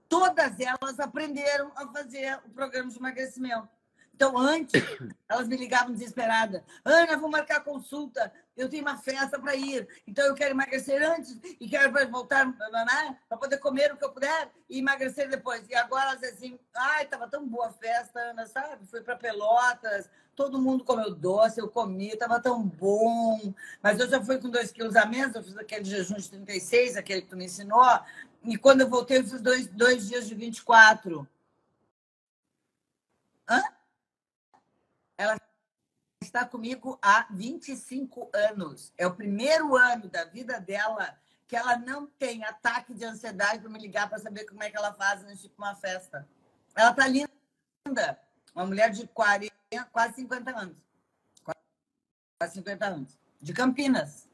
Todas elas aprenderam a fazer o programa de emagrecimento. Então, antes, elas me ligavam desesperadas. Ana, vou marcar consulta. Eu tenho uma festa para ir, então eu quero emagrecer antes e quero voltar né, para poder comer o que eu puder e emagrecer depois. E agora, assim, ai, estava tão boa a festa, Ana, sabe? Fui para Pelotas, todo mundo comeu doce, eu comi, estava tão bom. Mas eu já fui com dois quilos a menos, eu fiz aquele jejum de 36, aquele que tu me ensinou, e quando eu voltei, eu fiz dois, dois dias de 24. Hã? Ela está comigo há 25 anos. É o primeiro ano da vida dela que ela não tem ataque de ansiedade para me ligar para saber como é que ela faz antes de uma festa. Ela está linda. Uma mulher de 40, quase 50 anos. Quase 50 anos. De Campinas.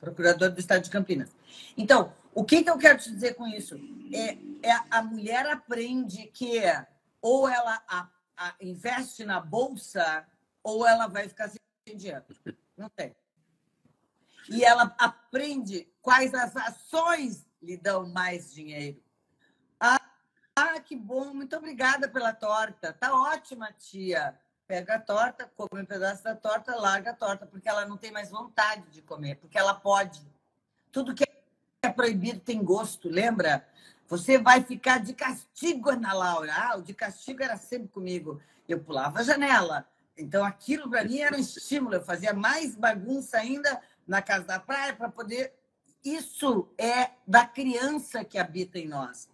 Procurador do Estado de Campinas. Então, o que, que eu quero te dizer com isso? É, é a mulher aprende que ou ela a, a, investe na bolsa ou ela vai ficar sem dinheiro. Não tem. E ela aprende quais as ações lhe dão mais dinheiro. Ah, ah, que bom, muito obrigada pela torta. Tá ótima, tia. Pega a torta, come um pedaço da torta, larga a torta, porque ela não tem mais vontade de comer, porque ela pode. Tudo que é proibido tem gosto, lembra? Você vai ficar de castigo, Ana Laura. Ah, o de castigo era sempre comigo. Eu pulava a janela, então, aquilo para mim era um estímulo. Eu fazia mais bagunça ainda na casa da praia para poder. Isso é da criança que habita em nós.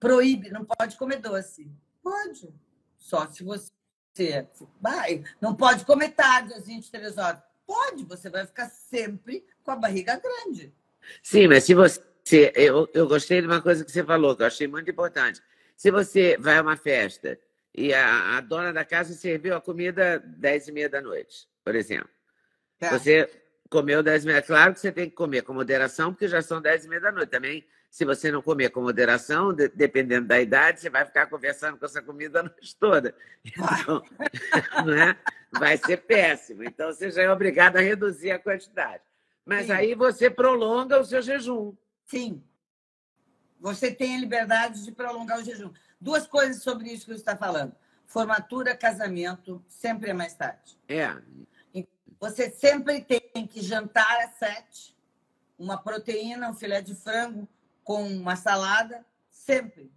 Proíbe, não pode comer doce. Pode. Só se você vai. Não pode comer tarde às 23 horas. Pode, você vai ficar sempre com a barriga grande. Sim, mas se você. Eu, eu gostei de uma coisa que você falou, que eu achei muito importante. Se você vai a uma festa e a, a dona da casa serviu a comida dez e meia da noite, por exemplo. Tá. Você comeu dez e meia. Claro que você tem que comer com moderação, porque já são dez e meia da noite. Também, se você não comer com moderação, de, dependendo da idade, você vai ficar conversando com essa comida a noite toda. Então, não é? vai ser péssimo. Então, você já é obrigado a reduzir a quantidade. Mas Sim. aí você prolonga o seu jejum. Sim. Você tem a liberdade de prolongar o jejum. Duas coisas sobre isso que você está falando. Formatura, casamento, sempre é mais tarde. É. Você sempre tem que jantar às sete, uma proteína, um filé de frango com uma salada, sempre.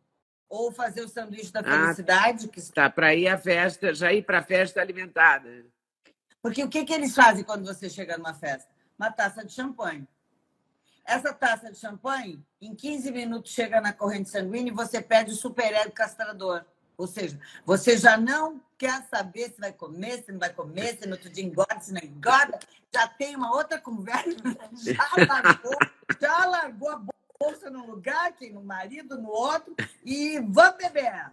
Ou fazer o sanduíche da ah, felicidade. Ah, que... Tá, para ir à festa, já ir para a festa alimentada. Porque o que, que eles fazem quando você chega numa festa? Uma taça de champanhe. Essa taça de champanhe, em 15 minutos, chega na corrente sanguínea e você pede o superego castrador. Ou seja, você já não quer saber se vai comer, se não vai comer, se no outro dia engorda, se não engorda. Já tem uma outra conversa, já largou, já largou a bolsa num lugar, que no marido, no outro, e vamos beber.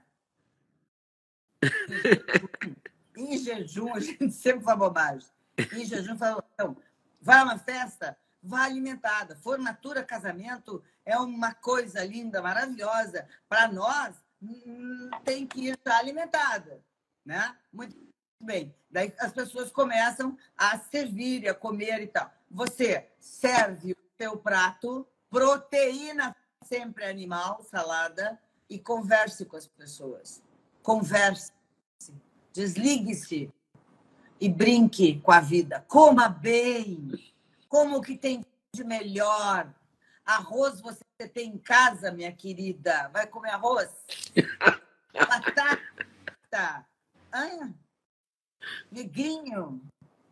Em jejum, a gente sempre faz bobagem. Em jejum, fala, então, vai a uma festa, vá alimentada. Formatura, casamento é uma coisa linda, maravilhosa. Para nós, hum, tem que estar alimentada. Né? Muito bem. Daí as pessoas começam a servir, a comer e tal. Você serve o seu prato, proteína sempre animal, salada, e converse com as pessoas. Converse. Desligue-se e brinque com a vida. Coma bem como que tem de melhor? Arroz você tem em casa, minha querida? Vai comer arroz? Batata? Ah, neguinho?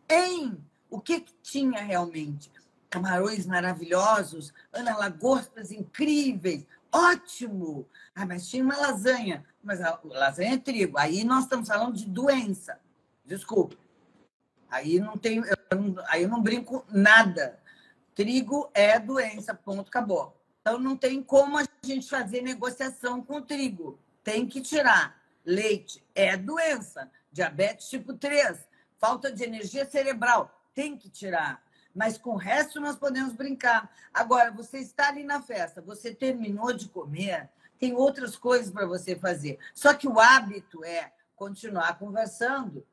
Hein? O que, que tinha realmente? Camarões maravilhosos, Ana Lagostas incríveis, ótimo! Ah, mas tinha uma lasanha. Mas a lasanha é trigo. Aí nós estamos falando de doença. Desculpe. Aí não tem, aí eu não brinco nada. Trigo é doença, ponto, acabou. Então não tem como a gente fazer negociação com o trigo. Tem que tirar. Leite é doença, diabetes tipo 3, falta de energia cerebral, tem que tirar. Mas com o resto nós podemos brincar. Agora, você está ali na festa, você terminou de comer, tem outras coisas para você fazer. Só que o hábito é continuar conversando,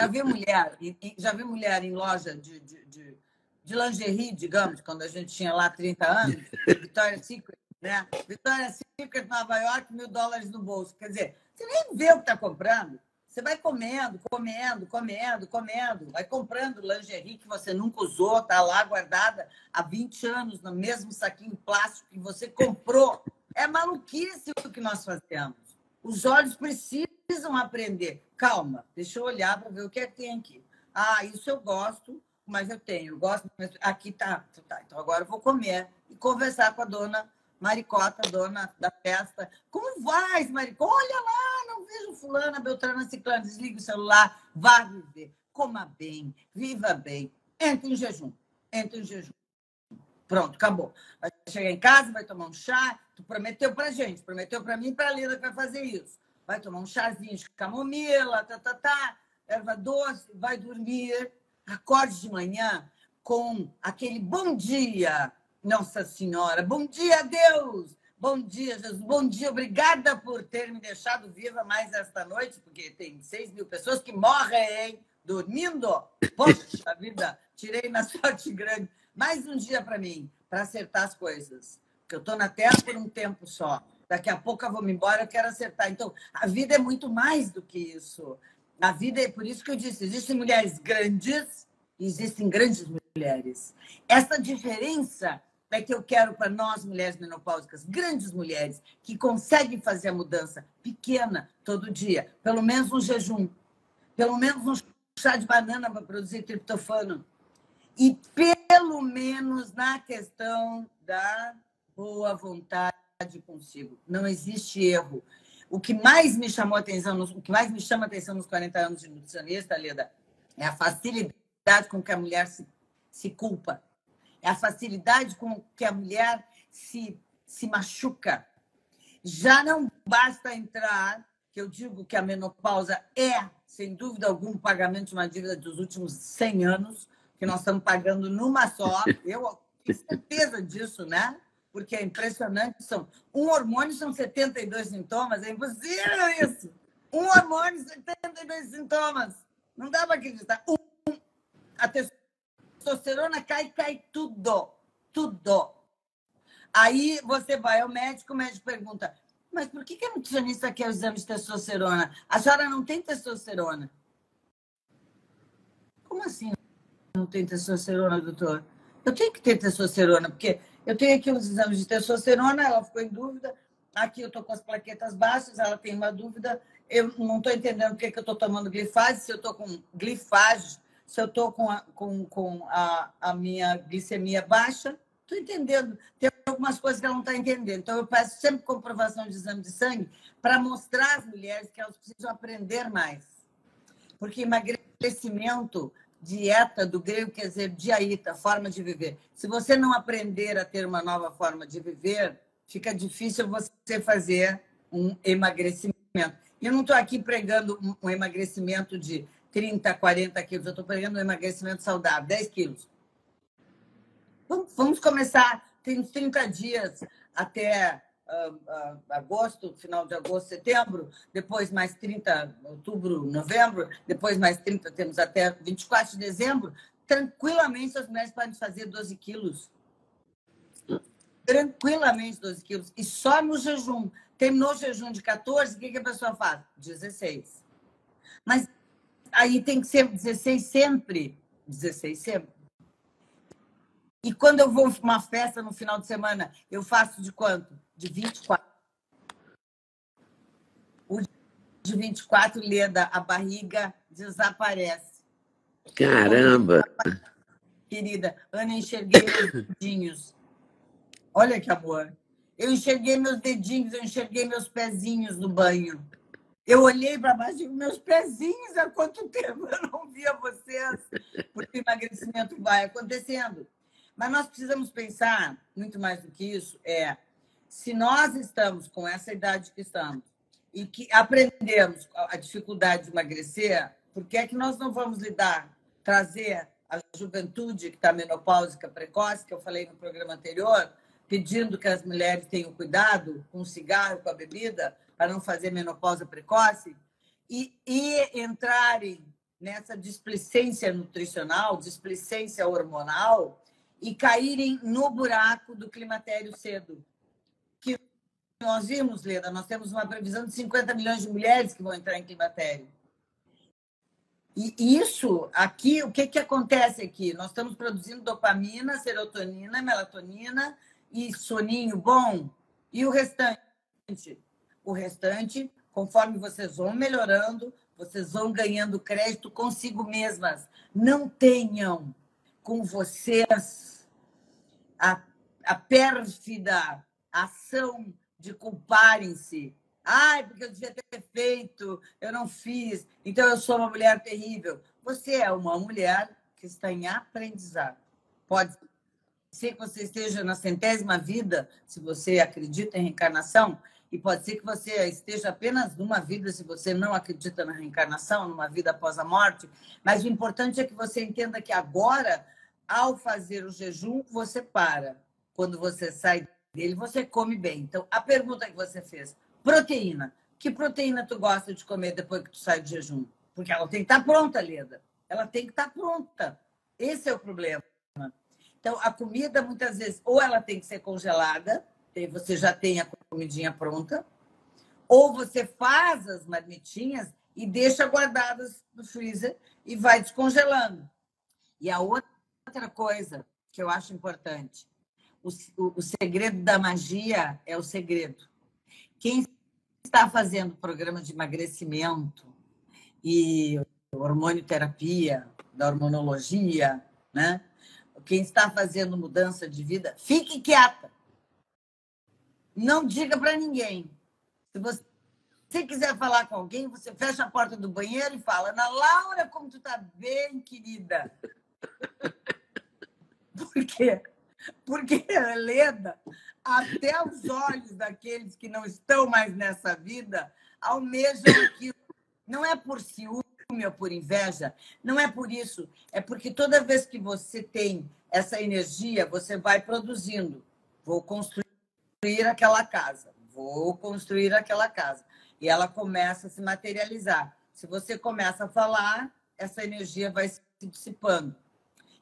já vi mulher, já vi mulher em loja de, de, de, de lingerie, digamos, quando a gente tinha lá 30 anos, Victoria's Secret, né? Victoria's Secret, Nova York, mil dólares no bolso. Quer dizer, você nem vê o que está comprando. Você vai comendo, comendo, comendo, comendo, vai comprando lingerie que você nunca usou, tá lá guardada há 20 anos no mesmo saquinho plástico que você comprou. É maluquice o que nós fazemos. Os olhos precisam aprender. Calma, deixa eu olhar para ver o que é que tem aqui. Ah, isso eu gosto, mas eu tenho. Eu gosto, aqui tá, tá. Então agora eu vou comer e conversar com a dona Maricota, dona da festa. Como vai, Maricota? Olha lá, não vejo fulana, Beltrana, Ciclana. Desliga o celular, vá viver. Coma bem, viva bem. Entre em jejum. Entre em jejum. Pronto, acabou. Vai chegar em casa, vai tomar um chá. Tu prometeu pra gente, prometeu pra mim e pra Lida que vai fazer isso. Vai tomar um chazinho de camomila, tá, tá, tá, erva doce, vai dormir. Acorde de manhã com aquele bom dia, nossa Senhora. Bom dia, Deus! Bom dia, Jesus. Bom dia. Obrigada por ter me deixado viva mais esta noite, porque tem seis mil pessoas que morrem dormindo. Poxa vida, tirei na sorte grande. Mais um dia para mim, para acertar as coisas. Porque eu estou na Terra por um tempo só. Daqui a pouco eu vou me embora, eu quero acertar. Então, a vida é muito mais do que isso. A vida é por isso que eu disse: existem mulheres grandes e existem grandes mulheres. Essa diferença é que eu quero para nós, mulheres menopáusicas, grandes mulheres, que conseguem fazer a mudança pequena todo dia, pelo menos um jejum, pelo menos um chá de banana para produzir triptofano, e pelo menos na questão da boa vontade consigo. Não existe erro. O que mais me chamou atenção, o que mais me chama atenção nos 40 anos de nutricionista, Leda, é a facilidade com que a mulher se, se culpa é a facilidade com que a mulher se, se machuca. Já não basta entrar, que eu digo que a menopausa é, sem dúvida alguma, o pagamento de uma dívida dos últimos 100 anos, que nós estamos pagando numa só. Eu tenho certeza disso, né? Porque é impressionante. São, um hormônio são 72 sintomas, é impossível isso. Um hormônio, 72 sintomas. Não dá para acreditar. Um, a testosterona cai, cai tudo. Tudo. Aí você vai ao médico, o médico pergunta: mas por que, que a nutricionista quer o exame de testosterona? A senhora não tem testosterona. Como assim não tem testosterona, doutor? Eu tenho que ter testosterona, porque eu tenho aqui os exames de testosterona, ela ficou em dúvida. Aqui eu estou com as plaquetas baixas, ela tem uma dúvida. Eu não estou entendendo por que, que eu estou tomando glifase, se eu estou com glifage se eu estou com, a, com, com a, a minha glicemia baixa. Estou entendendo. Tem algumas coisas que ela não está entendendo. Então, eu peço sempre comprovação de exame de sangue para mostrar às mulheres que elas precisam aprender mais. Porque emagrecimento, dieta, do grego quer dizer diaita, forma de viver. Se você não aprender a ter uma nova forma de viver, fica difícil você fazer um emagrecimento. Eu não estou aqui pregando um emagrecimento de 30, 40 quilos. Eu estou pegando um emagrecimento saudável, 10 quilos. Vamos, vamos começar. Tem uns 30 dias até uh, agosto, final de agosto, setembro. Depois mais 30, outubro, novembro. Depois mais 30, temos até 24 de dezembro. Tranquilamente, as mulheres podem fazer 12 quilos. Tranquilamente 12 quilos. E só no jejum. Terminou o jejum de 14, o que, que a pessoa faz? 16. Mas aí tem que ser 16 sempre. 16 sempre. E quando eu vou para uma festa no final de semana, eu faço de quanto? De 24. O de 24, Leda, a barriga desaparece. Caramba! Querida, Ana, enxerguei meus dedinhos. Olha que amor. Eu enxerguei meus dedinhos, eu enxerguei meus pezinhos no banho. Eu olhei para baixo e digo, meus pezinhos, há quanto tempo eu não via vocês? Porque o emagrecimento vai acontecendo. Mas nós precisamos pensar, muito mais do que isso, é se nós estamos com essa idade que estamos e que aprendemos a dificuldade de emagrecer, por que é que nós não vamos lidar, trazer a juventude que está menopáusica precoce, que eu falei no programa anterior, pedindo que as mulheres tenham cuidado com o cigarro, com a bebida, para não fazer menopausa precoce, e, e entrarem nessa displicência nutricional, displicência hormonal, e caírem no buraco do climatério cedo. Que nós vimos, Leda, nós temos uma previsão de 50 milhões de mulheres que vão entrar em climatério. E isso aqui, o que, que acontece aqui? Nós estamos produzindo dopamina, serotonina, melatonina e soninho bom. E o restante? O restante, conforme vocês vão melhorando, vocês vão ganhando crédito consigo mesmas. Não tenham com vocês a, a pérfida ação de culparem-se. Ai, porque eu devia ter feito, eu não fiz, então eu sou uma mulher terrível. Você é uma mulher que está em aprendizado. Pode ser que você esteja na centésima vida, se você acredita em reencarnação, e pode ser que você esteja apenas numa vida, se você não acredita na reencarnação, numa vida após a morte. Mas o importante é que você entenda que agora, ao fazer o jejum, você para. Quando você sai dele, você come bem. Então, a pergunta que você fez: proteína. Que proteína tu gosta de comer depois que tu sai de jejum? Porque ela tem que estar pronta, Leda. Ela tem que estar pronta. Esse é o problema. Então, a comida, muitas vezes, ou ela tem que ser congelada, você já tem a comidinha pronta, ou você faz as marmitinhas e deixa guardadas no freezer e vai descongelando. E a outra coisa que eu acho importante, o, o, o segredo da magia é o segredo. Quem está fazendo programa de emagrecimento e hormônio terapia, da hormonologia, né? Quem está fazendo mudança de vida, fique quieta. Não diga para ninguém. Se você se quiser falar com alguém, você fecha a porta do banheiro e fala: Ana Laura, como tu está bem, querida. Por quê? Porque a Helena, até os olhos daqueles que não estão mais nessa vida, almejam aquilo. Não é por ciúme ou por inveja, não é por isso. É porque toda vez que você tem essa energia, você vai produzindo. Vou construir aquela casa, vou construir aquela casa. E ela começa a se materializar. Se você começa a falar, essa energia vai se dissipando.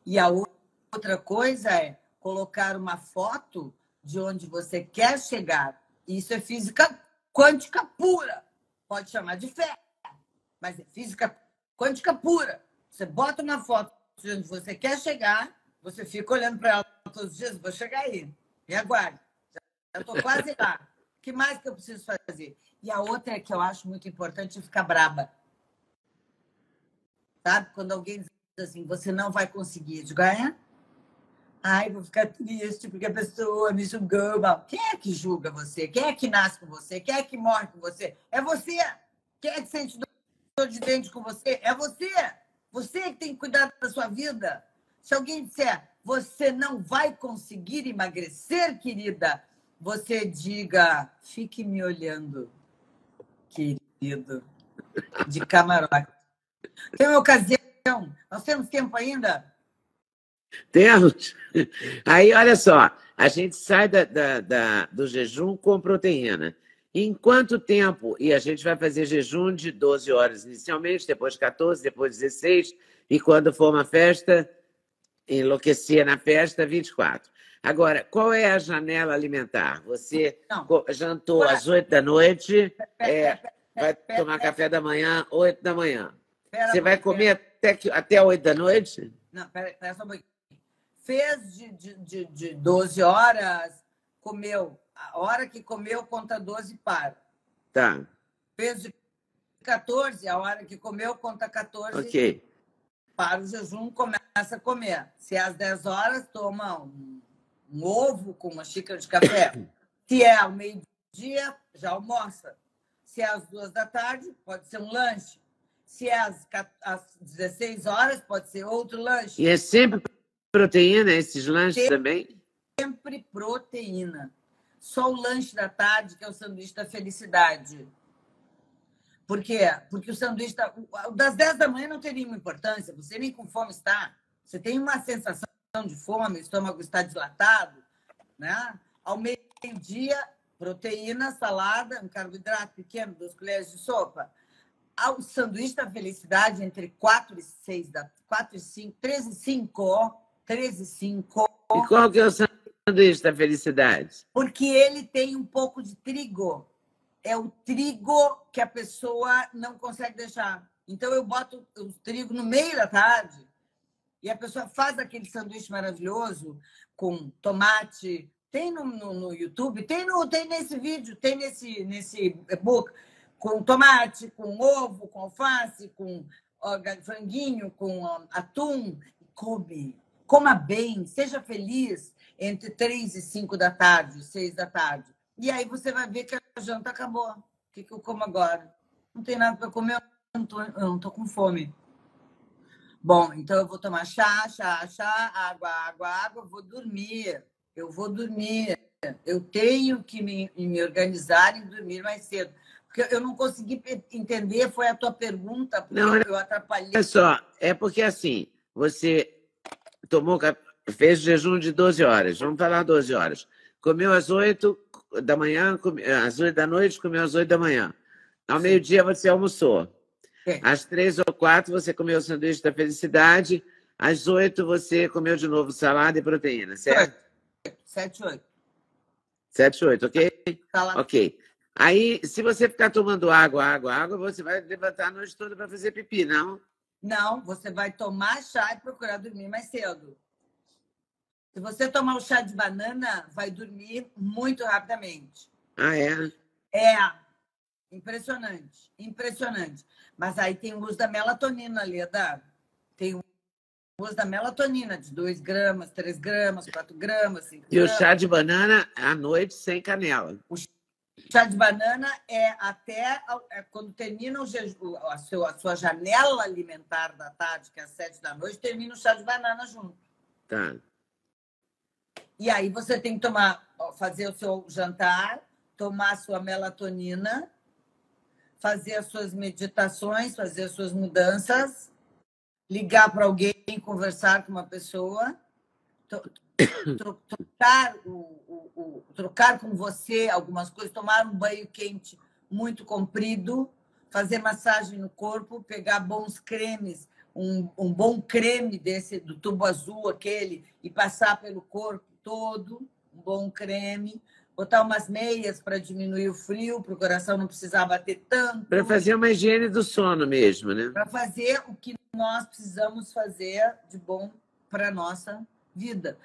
E a outra coisa é colocar uma foto de onde você quer chegar. Isso é física quântica pura. Pode chamar de fé, mas é física quântica pura. Você bota uma foto de onde você quer chegar, você fica olhando para ela todos os dias, vou chegar aí. Me aguarde. Já estou quase lá. O que mais que eu preciso fazer? E a outra é que eu acho muito importante é ficar braba. Sabe? Quando alguém diz assim, você não vai conseguir. Eu digo, ah, é? Ai, vou ficar triste porque a pessoa me julgou. Quem é que julga você? Quem é que nasce com você? Quem é que morre com você? É você. Quem é que sente dor de dente com você? É você. Você que tem que cuidar da sua vida. Se alguém disser, você não vai conseguir emagrecer, querida, você diga, fique me olhando, querido, de camarote. Tem uma ocasião, nós temos tempo ainda? Temos. Aí, olha só, a gente sai da, da, da, do jejum com proteína. Em quanto tempo? E a gente vai fazer jejum de 12 horas inicialmente, depois 14, depois 16, e quando for uma festa, enlouquecer na festa, 24. Agora, qual é a janela alimentar? Você Não. jantou às 8 da noite, é, vai tomar café da manhã, 8 da manhã. Você vai comer até, até 8 da noite? Não, pera, pera só um pouquinho fez de, de, de, de 12 horas, comeu. A hora que comeu, conta 12 para. Tá. Fez de 14, a hora que comeu, conta 14. Ok. Para o jejum, começa a comer. Se é às 10 horas, toma um, um ovo com uma xícara de café. Se é ao meio-dia, já almoça. Se é às duas da tarde, pode ser um lanche. Se é às, às 16 horas, pode ser outro lanche. E é sempre Proteína, esses lanches sempre, também? Sempre proteína. Só o lanche da tarde, que é o sanduíche da felicidade. Por quê? Porque o sanduíche da, das 10 da manhã não tem nenhuma importância, você nem com fome está. Você tem uma sensação de fome, o estômago está dilatado, né? Ao meio-dia, proteína, salada, um carboidrato pequeno, duas colheres de sopa. Ao sanduíche da felicidade, entre 4 e 6 da 4 e 5, 13 e 5, 13,5. E qual que é o sanduíche da felicidade? Porque ele tem um pouco de trigo. É o trigo que a pessoa não consegue deixar. Então eu boto o trigo no meio da tarde e a pessoa faz aquele sanduíche maravilhoso com tomate. Tem no, no, no YouTube, tem, no, tem nesse vídeo, tem nesse, nesse e-book, com tomate, com ovo, com alface, com ó, franguinho, com ó, atum. Come, coma bem, seja feliz entre três e cinco da tarde, seis da tarde. E aí você vai ver que a janta acabou. O que, que eu como agora? Não tem nada para comer, eu não, tô, eu não tô com fome. Bom, então eu vou tomar chá, chá, chá, água, água, água, vou dormir. Eu vou dormir. Eu tenho que me, me organizar e dormir mais cedo. Porque eu não consegui entender, foi a tua pergunta, porque não, eu atrapalhei. Olha só, é porque assim, você tomou, fez jejum de 12 horas, vamos falar 12 horas. Comeu às 8 da manhã, às 8 da noite, comeu às 8 da manhã. Ao meio-dia você almoçou. É. Às três ou quatro você comeu o sanduíche da felicidade. Às oito você comeu de novo salada e proteína, certo? Sete, oito. Sete, oito, ok? Salada. Ok. Aí, se você ficar tomando água, água, água, você vai levantar a noite toda para fazer pipi, não? Não, você vai tomar chá e procurar dormir mais cedo. Se você tomar o chá de banana, vai dormir muito rapidamente. Ah, é? É. Impressionante, impressionante. Mas aí tem o uso da melatonina, Leda. Tem o uso da melatonina, de 2 gramas, 3 gramas, 4 gramas, 5 E o chá de banana à noite sem canela. O chá de banana é até é quando termina o jejum, a, sua, a sua janela alimentar da tarde, que é às 7 da noite, termina o chá de banana junto. Tá. E aí você tem que tomar, fazer o seu jantar, tomar a sua melatonina fazer as suas meditações, fazer as suas mudanças, ligar para alguém, conversar com uma pessoa, trocar, o, o, o, trocar com você algumas coisas, tomar um banho quente muito comprido, fazer massagem no corpo, pegar bons cremes, um, um bom creme desse do tubo azul, aquele, e passar pelo corpo todo, um bom creme, botar umas meias para diminuir o frio, para o coração não precisar bater tanto. Para fazer uma higiene do sono mesmo, né? Para fazer o que nós precisamos fazer de bom para a nossa vida.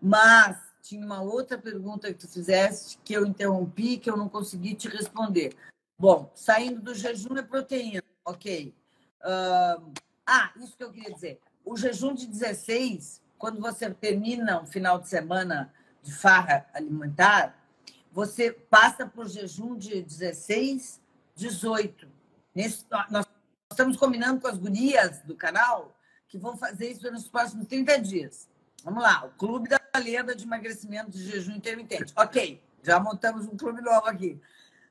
Mas tinha uma outra pergunta que tu fizeste que eu interrompi, que eu não consegui te responder. Bom, saindo do jejum é proteína, ok. Uh, ah, isso que eu queria dizer. O jejum de 16, quando você termina um final de semana de farra alimentar, você passa o jejum de 16, 18. Nesse, nós estamos combinando com as gurias do canal que vão fazer isso nos próximos 30 dias. Vamos lá, o Clube da Lenda de Emagrecimento de Jejum Intermitente. Ok, já montamos um clube novo aqui.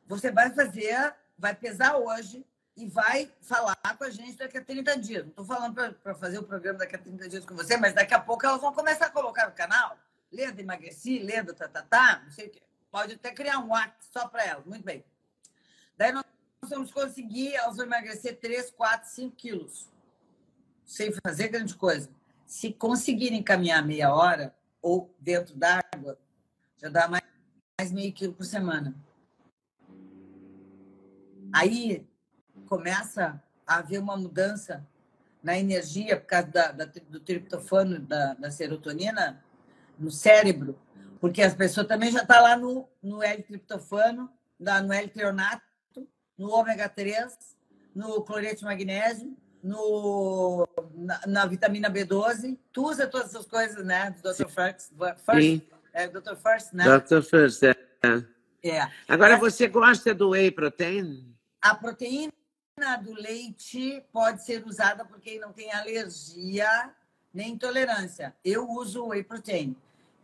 Você vai fazer, vai pesar hoje e vai falar com a gente daqui a 30 dias. Não estou falando para fazer o programa daqui a 30 dias com você, mas daqui a pouco elas vão começar a colocar no canal. Lenda emagreci, lenda tá, tá, tá, não sei o quê. Pode até criar um WhatsApp só para elas. Muito bem. Daí nós vamos conseguir, elas vão emagrecer 3, 4, 5 quilos. Sem fazer grande coisa. Se conseguirem caminhar meia hora ou dentro d'água, já dá mais, mais meio quilo por semana. Aí começa a haver uma mudança na energia por causa da, da, do triptofano, da, da serotonina, no cérebro, porque as pessoas também já estão tá lá no, no L-triptofano, no L-treonato, no ômega 3, no cloreto de magnésio, no, na, na, vitamina B12. Tu usa todas essas coisas, né? Do Dr. First. First é, Dr. First, né? Dr. First, é. é. Agora, você gosta do whey protein? A proteína do leite pode ser usada por quem não tem alergia nem intolerância. Eu uso whey protein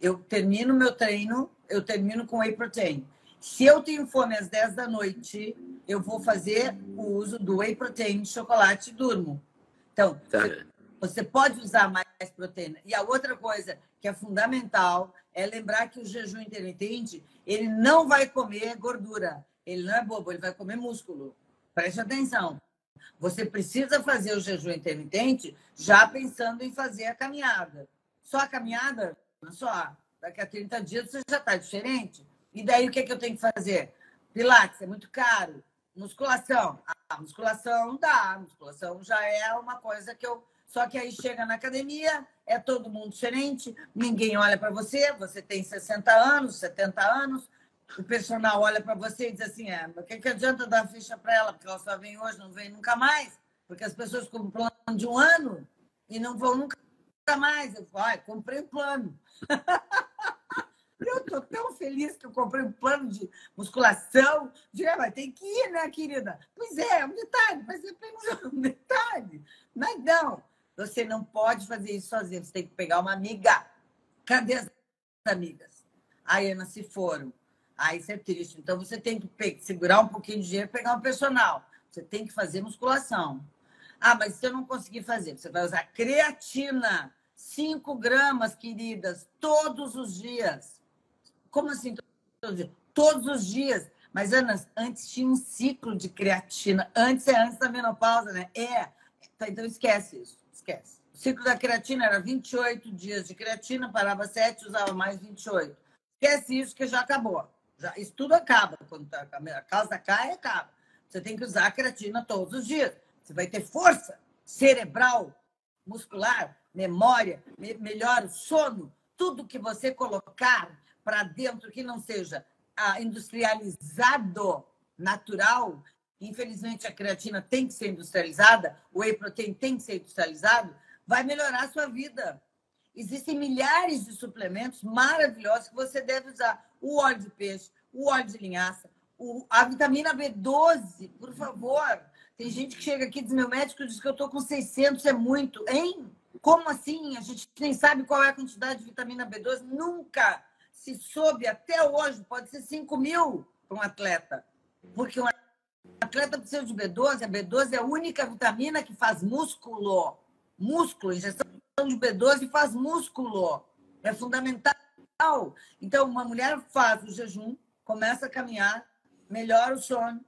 eu termino meu treino, eu termino com whey protein. Se eu tenho fome às 10 da noite, eu vou fazer o uso do whey protein chocolate e durmo. Então, tá. você pode usar mais proteína. E a outra coisa que é fundamental é lembrar que o jejum intermitente, ele não vai comer gordura. Ele não é bobo, ele vai comer músculo. Preste atenção. Você precisa fazer o jejum intermitente já pensando em fazer a caminhada. Só a caminhada só, daqui a 30 dias você já está diferente. E daí o que, é que eu tenho que fazer? Pilates é muito caro. musculação. A musculação dá, a musculação já é uma coisa que eu. Só que aí chega na academia, é todo mundo diferente, ninguém olha para você, você tem 60 anos, 70 anos, o personal olha para você e diz assim: é, o que, que adianta dar ficha para ela? Porque ela só vem hoje, não vem nunca mais. Porque as pessoas compram um plano de um ano e não vão nunca mais. Eu falo, ah, comprei um plano. eu estou tão feliz que eu comprei um plano de musculação. Digo, ah, mas tem que ir, né, querida? Pois é, é um detalhe, mas pensou um detalhe. Mas não, você não pode fazer isso sozinho. Você tem que pegar uma amiga. Cadê as amigas? A Ana se foram. Aí isso é triste. Então você tem que segurar um pouquinho de dinheiro e pegar um personal. Você tem que fazer musculação. Ah, mas se eu não conseguir fazer, você vai usar creatina, 5 gramas, queridas, todos os dias. Como assim todos os dias? Mas, Ana, antes tinha um ciclo de creatina. Antes é antes da menopausa, né? É. Tá, então esquece isso. Esquece. O ciclo da creatina era 28 dias de creatina, parava 7, usava mais 28. Esquece isso que já acabou. Já, isso tudo acaba. Quando tá, a casa cai, acaba. Você tem que usar a creatina todos os dias. Você vai ter força cerebral, muscular, memória, me, melhor sono, tudo que você colocar para dentro que não seja ah, industrializado, natural. Infelizmente, a creatina tem que ser industrializada, o whey protein tem que ser industrializado, vai melhorar a sua vida. Existem milhares de suplementos maravilhosos que você deve usar. O óleo de peixe, o óleo de linhaça, o, a vitamina B12, por favor. Tem gente que chega aqui e diz: meu médico diz que eu estou com 600, é muito. Hein? Como assim? A gente nem sabe qual é a quantidade de vitamina B12. Nunca se soube até hoje. Pode ser 5 mil para um atleta. Porque um atleta precisa de B12. A B12 é a única vitamina que faz músculo. Músculo, injeção de B12 faz músculo. É fundamental. Então, uma mulher faz o jejum, começa a caminhar, melhora o sono,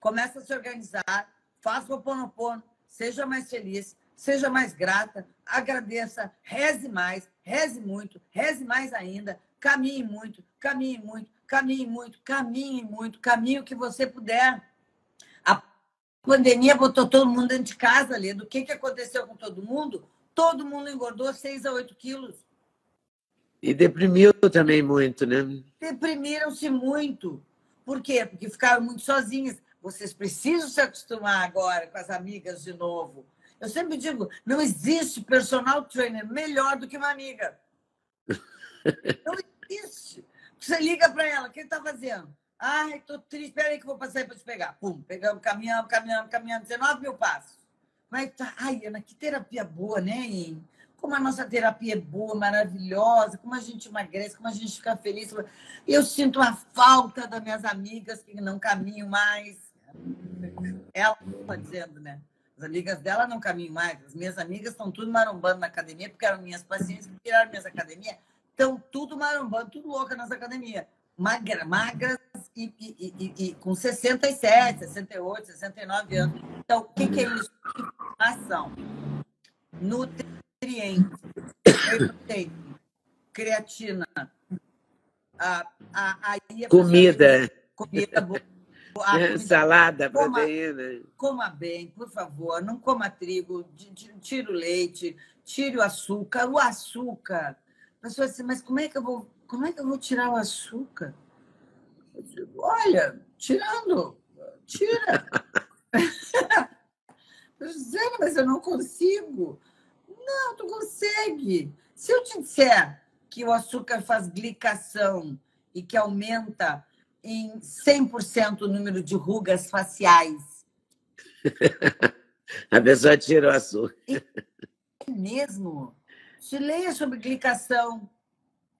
começa a se organizar, faça o ponopono, seja mais feliz, seja mais grata, agradeça, reze mais, reze muito, reze mais ainda, caminhe muito, caminhe muito, caminhe muito, caminhe muito, caminhe o que você puder. A pandemia botou todo mundo dentro de casa ali. Do que, que aconteceu com todo mundo? todo mundo engordou 6 a 8 quilos. E deprimiu também muito, né? Deprimiram-se muito. Por quê? Porque ficaram muito sozinhas. Vocês precisam se acostumar agora com as amigas de novo. Eu sempre digo, não existe personal trainer melhor do que uma amiga. Não existe. Você liga para ela, o que está fazendo? Ai, estou triste, espera aí que eu vou passar para te pegar. Pum, pegamos, caminhamos, caminhamos, caminhamos, 19 mil passos. Mas, tá, ai, Ana, que terapia boa, né? Como a nossa terapia é boa, maravilhosa, como a gente emagrece, como a gente fica feliz. Eu sinto a falta das minhas amigas que não caminham mais. Ela está dizendo, né? As amigas dela não caminham mais. As minhas amigas estão tudo marombando na academia, porque eram minhas pacientes que tiraram minhas academias. Estão tudo marombando, tudo louca nas academias. Magra, magras e, e, e, e, com 67, 68, 69 anos. Então, o que, que é isso? Informação. Nutrientes, creatina, a, a, a comida. Comida boa. Salada, coma, proteína. Coma bem, por favor. Não coma trigo, tire o leite, tire o açúcar. O açúcar. A pessoa assim, mas como é que eu vou, como é que eu vou tirar o açúcar? Digo, Olha, tirando, tira. Dizendo, mas eu não consigo. Não, tu consegue. Se eu te disser que o açúcar faz glicação e que aumenta em 100% o número de rugas faciais. A pessoa tira o açúcar. É mesmo. Se leia sobre glicação.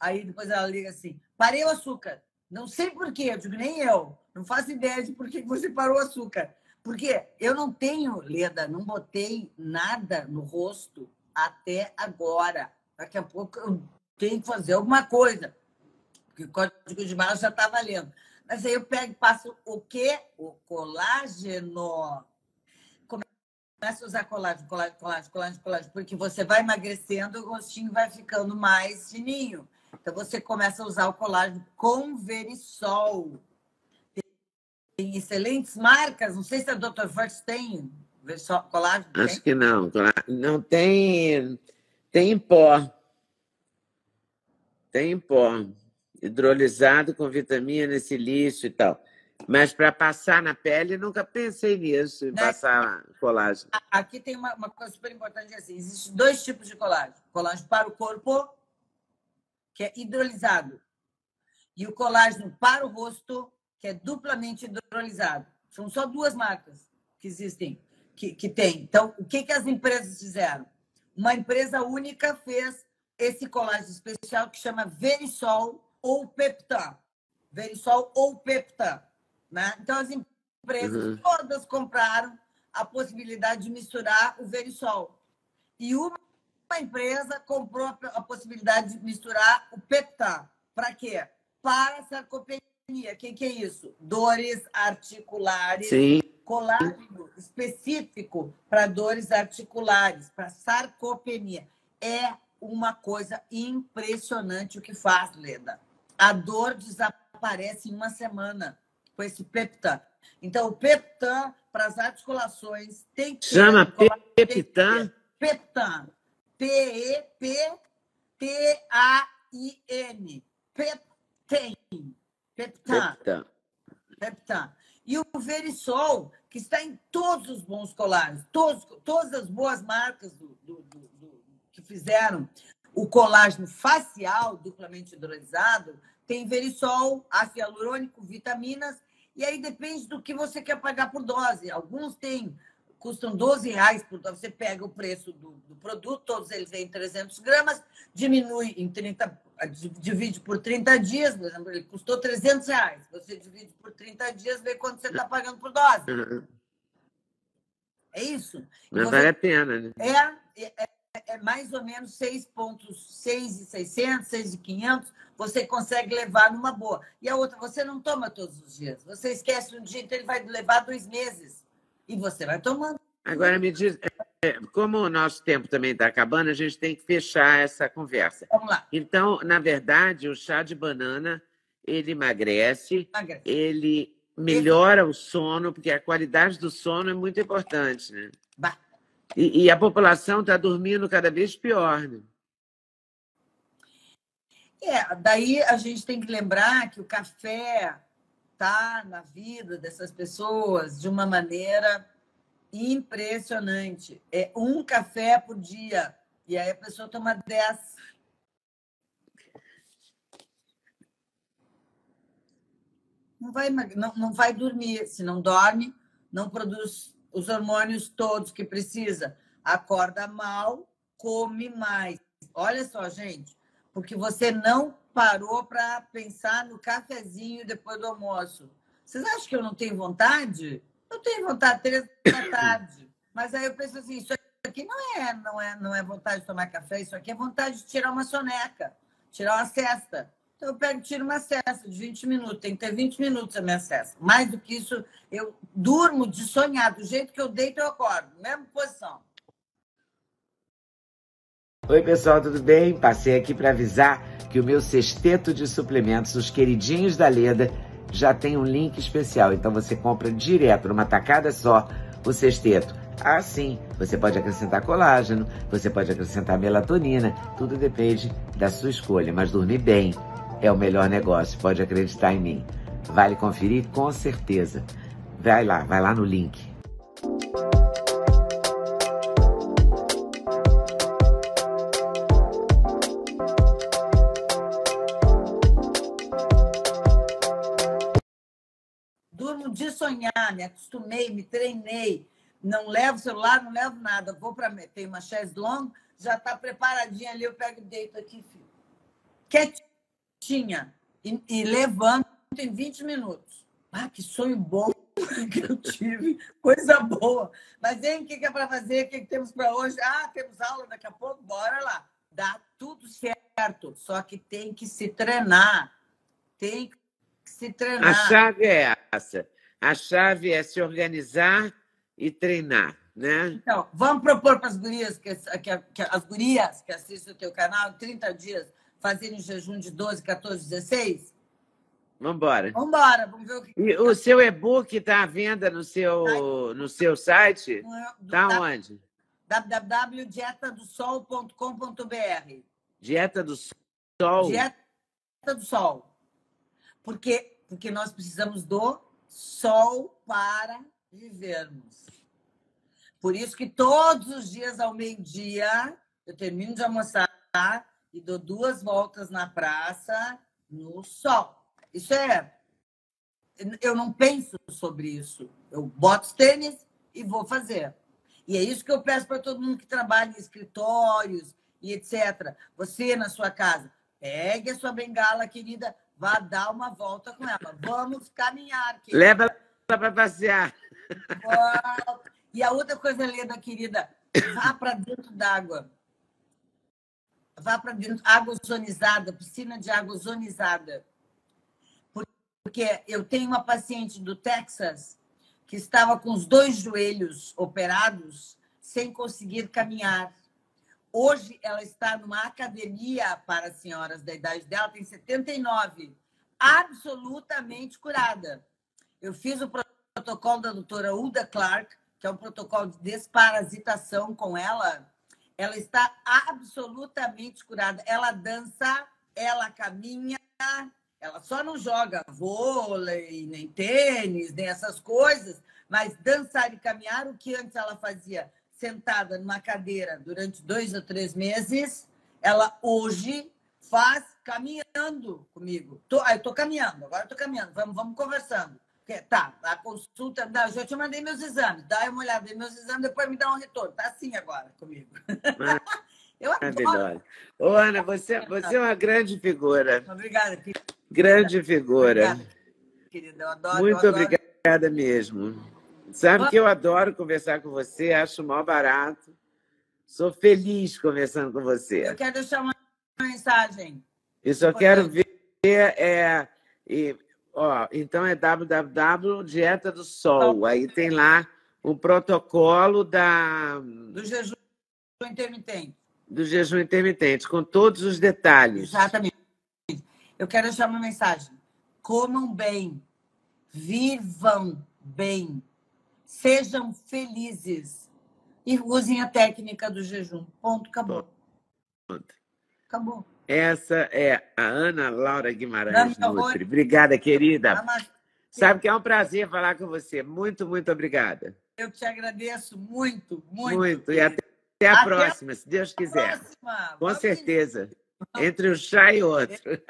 Aí depois ela liga assim: parei o açúcar. Não sei por quê, eu digo, nem eu. Não faço ideia de por que você parou o açúcar. Porque eu não tenho, Leda, não botei nada no rosto até agora. Daqui a pouco eu tenho que fazer alguma coisa. Porque o código de barra já está valendo. Mas aí eu pego e passo o quê? O colágeno. Começa a usar colágeno, colágeno, colágeno, colágeno, colágeno, porque você vai emagrecendo, o rostinho vai ficando mais fininho. Então, você começa a usar o colágeno com verisol. excelentes marcas. Não sei se a Dr. First tem colágeno. Acho tem? que não. Não tem. Tem em pó. Tem em pó. Hidrolisado com vitamina, silício e tal. Mas para passar na pele, nunca pensei nisso, em né? passar colágeno. Aqui tem uma, uma, coisa super importante assim: existem dois tipos de colágeno: colágeno para o corpo, que é hidrolisado, e o colágeno para o rosto, que é duplamente hidrolisado. São só duas marcas que existem, que, que tem. Então, o que, que as empresas fizeram? Uma empresa única fez esse colágeno especial que chama Verisol ou Peptan. Verisol ou Peptan. Né? Então, as empresas uhum. todas compraram a possibilidade de misturar o Verisol. E uma empresa comprou a possibilidade de misturar o Peptan. Para quê? Para sarcopenia. O que, que é isso? Dores articulares. Sim. Colágeno específico para dores articulares, para sarcopenia. É uma coisa impressionante o que faz, Leda. A dor desaparece em uma semana com esse Peptan. Então, o Peptan para as articulações tem que Chama Peptan? Peptan. P-E-P-T-A-I-N. Peptan. Peptan. Peptan. E o Verisol, que está em todos os bons colares, todos, todas as boas marcas do, do, do, do que fizeram o colágeno facial duplamente hidrolisado, tem Verisol, ácido hialurônico, vitaminas, e aí depende do que você quer pagar por dose. Alguns têm, custam 12 reais por dose. Você pega o preço do, do produto, todos eles têm 300 gramas, diminui em 30, divide por 30 dias, por exemplo, ele custou 300 reais. Você divide por 30 dias, vê quanto você está pagando por dose. Uhum. É isso? Mas você... vale a pena, né? É, é, é mais ou menos 6,600, 6,500, você consegue levar numa boa. E a outra, você não toma todos os dias. Você esquece um dia, então ele vai levar dois meses. E você vai tomando. Agora me diz, é, como o nosso tempo também está acabando, a gente tem que fechar essa conversa. Vamos lá. Então, na verdade, o chá de banana, ele emagrece, emagrece. ele melhora o sono, porque a qualidade do sono é muito importante, né? E, e a população está dormindo cada vez pior, né? É, daí a gente tem que lembrar que o café está na vida dessas pessoas de uma maneira impressionante. É um café por dia. E aí a pessoa toma dez. Não vai, não, não vai dormir. Se não dorme, não produz os hormônios todos que precisa. Acorda mal, come mais. Olha só, gente, porque você não parou para pensar no cafezinho depois do almoço. Vocês acham que eu não tenho vontade? Eu tenho vontade três da tarde. Mas aí eu penso assim, isso aqui não é, não é, não é vontade de tomar café, isso aqui é vontade de tirar uma soneca, tirar uma cesta. Então, eu pego tiro uma cesta de 20 minutos. Tem que ter 20 minutos a minha cesta. Mais do que isso, eu durmo de sonhar. Do jeito que eu deito, eu acordo. Mesma posição. Oi, pessoal, tudo bem? Passei aqui para avisar que o meu sexteto de suplementos, os queridinhos da Leda, já tem um link especial. Então você compra direto, numa tacada só, o sexteto. Ah, sim, você pode acrescentar colágeno, você pode acrescentar melatonina, tudo depende da sua escolha, mas dormir bem é o melhor negócio, pode acreditar em mim. Vale conferir com certeza. Vai lá, vai lá no link. Durmo de sonhar, me acostumei, me treinei. Não levo celular, não levo nada. Vou para tem uma chaise longue, já está preparadinha ali, eu pego e deito aqui, filho. Quietinho tinha e, e levanto em 20 minutos. Ah, que sonho bom que eu tive, coisa boa. Mas, hein, o que, é para fazer? O que, que temos para hoje? Ah, temos aula daqui a pouco, bora lá. Dá tudo certo, só que tem que se treinar. Tem que se treinar. A chave é essa. A chave é se organizar e treinar. Né? Então, vamos propor para as gurias que, que, que, as gurias que assistem o teu canal 30 dias fazerem jejum de 12, 14, 16? Vambora. Vambora, vamos ver o que. E o seu e-book está à venda no seu, no seu site? Está onde? www.dietadosol.com.br Dieta do Sol? Dieta do Sol. Porque, porque nós precisamos do sol para vivermos. Por isso que todos os dias ao meio-dia eu termino de almoçar e dou duas voltas na praça no sol. Isso é. Eu não penso sobre isso. Eu boto os tênis e vou fazer. E é isso que eu peço para todo mundo que trabalha em escritórios e etc. Você na sua casa, pegue a sua bengala, querida, vá dar uma volta com ela. Vamos caminhar. Querida. Leva ela para passear. E a outra coisa, Leda, querida, vá para dentro d'água. Vá para dentro, água ozonizada, piscina de água ozonizada. Porque eu tenho uma paciente do Texas que estava com os dois joelhos operados sem conseguir caminhar. Hoje ela está numa academia para senhoras da idade dela, tem 79, absolutamente curada. Eu fiz o protocolo da doutora Uda Clark, que é um protocolo de desparasitação com ela. Ela está absolutamente curada. Ela dança, ela caminha, ela só não joga vôlei, nem tênis, nem essas coisas, mas dançar e caminhar, o que antes ela fazia sentada numa cadeira durante dois ou três meses, ela hoje faz caminhando comigo. Tô, eu estou caminhando, agora estou caminhando, vamos, vamos conversando. Tá, a consulta, não, eu já te mandei meus exames, dá uma olhada em meus exames, depois me dá um retorno. Tá assim agora comigo. eu adoro. Ô, Ana, você, você é uma grande figura. Obrigada, querida. Grande figura. Obrigada, querida. Eu adoro. Muito eu adoro. obrigada mesmo. Sabe que eu adoro conversar com você, acho mal barato. Sou feliz conversando com você. Eu quero deixar uma mensagem. Eu só quero ver. É, e, ó, então é www Dieta do Sol. Aí tem lá o protocolo da. Do jejum intermitente. Do jejum intermitente, com todos os detalhes. Exatamente. Eu quero deixar uma mensagem. Comam bem, vivam bem Sejam felizes e usem a técnica do jejum. Ponto, acabou. Ponto. Acabou. Essa é a Ana Laura Guimarães Nutri. Obrigada, querida. Sabe que é um prazer falar com você. Muito, muito obrigada. Eu te agradeço muito, muito. Muito. E até, até a até próxima, se Deus quiser. Próxima. Com Vamos certeza. Entre um chá e outro.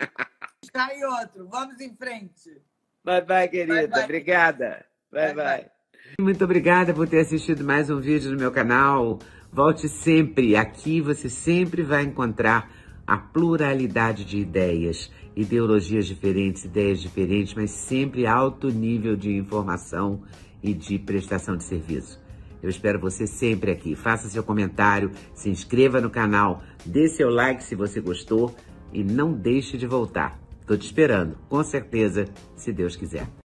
chá e outro. Vamos em frente. Bye, bye, querida. Bye, bye. Obrigada. bye. bye. bye. Muito obrigada por ter assistido mais um vídeo no meu canal. Volte sempre. Aqui você sempre vai encontrar a pluralidade de ideias, ideologias diferentes, ideias diferentes, mas sempre alto nível de informação e de prestação de serviço. Eu espero você sempre aqui. Faça seu comentário, se inscreva no canal, dê seu like se você gostou e não deixe de voltar. Estou te esperando, com certeza, se Deus quiser.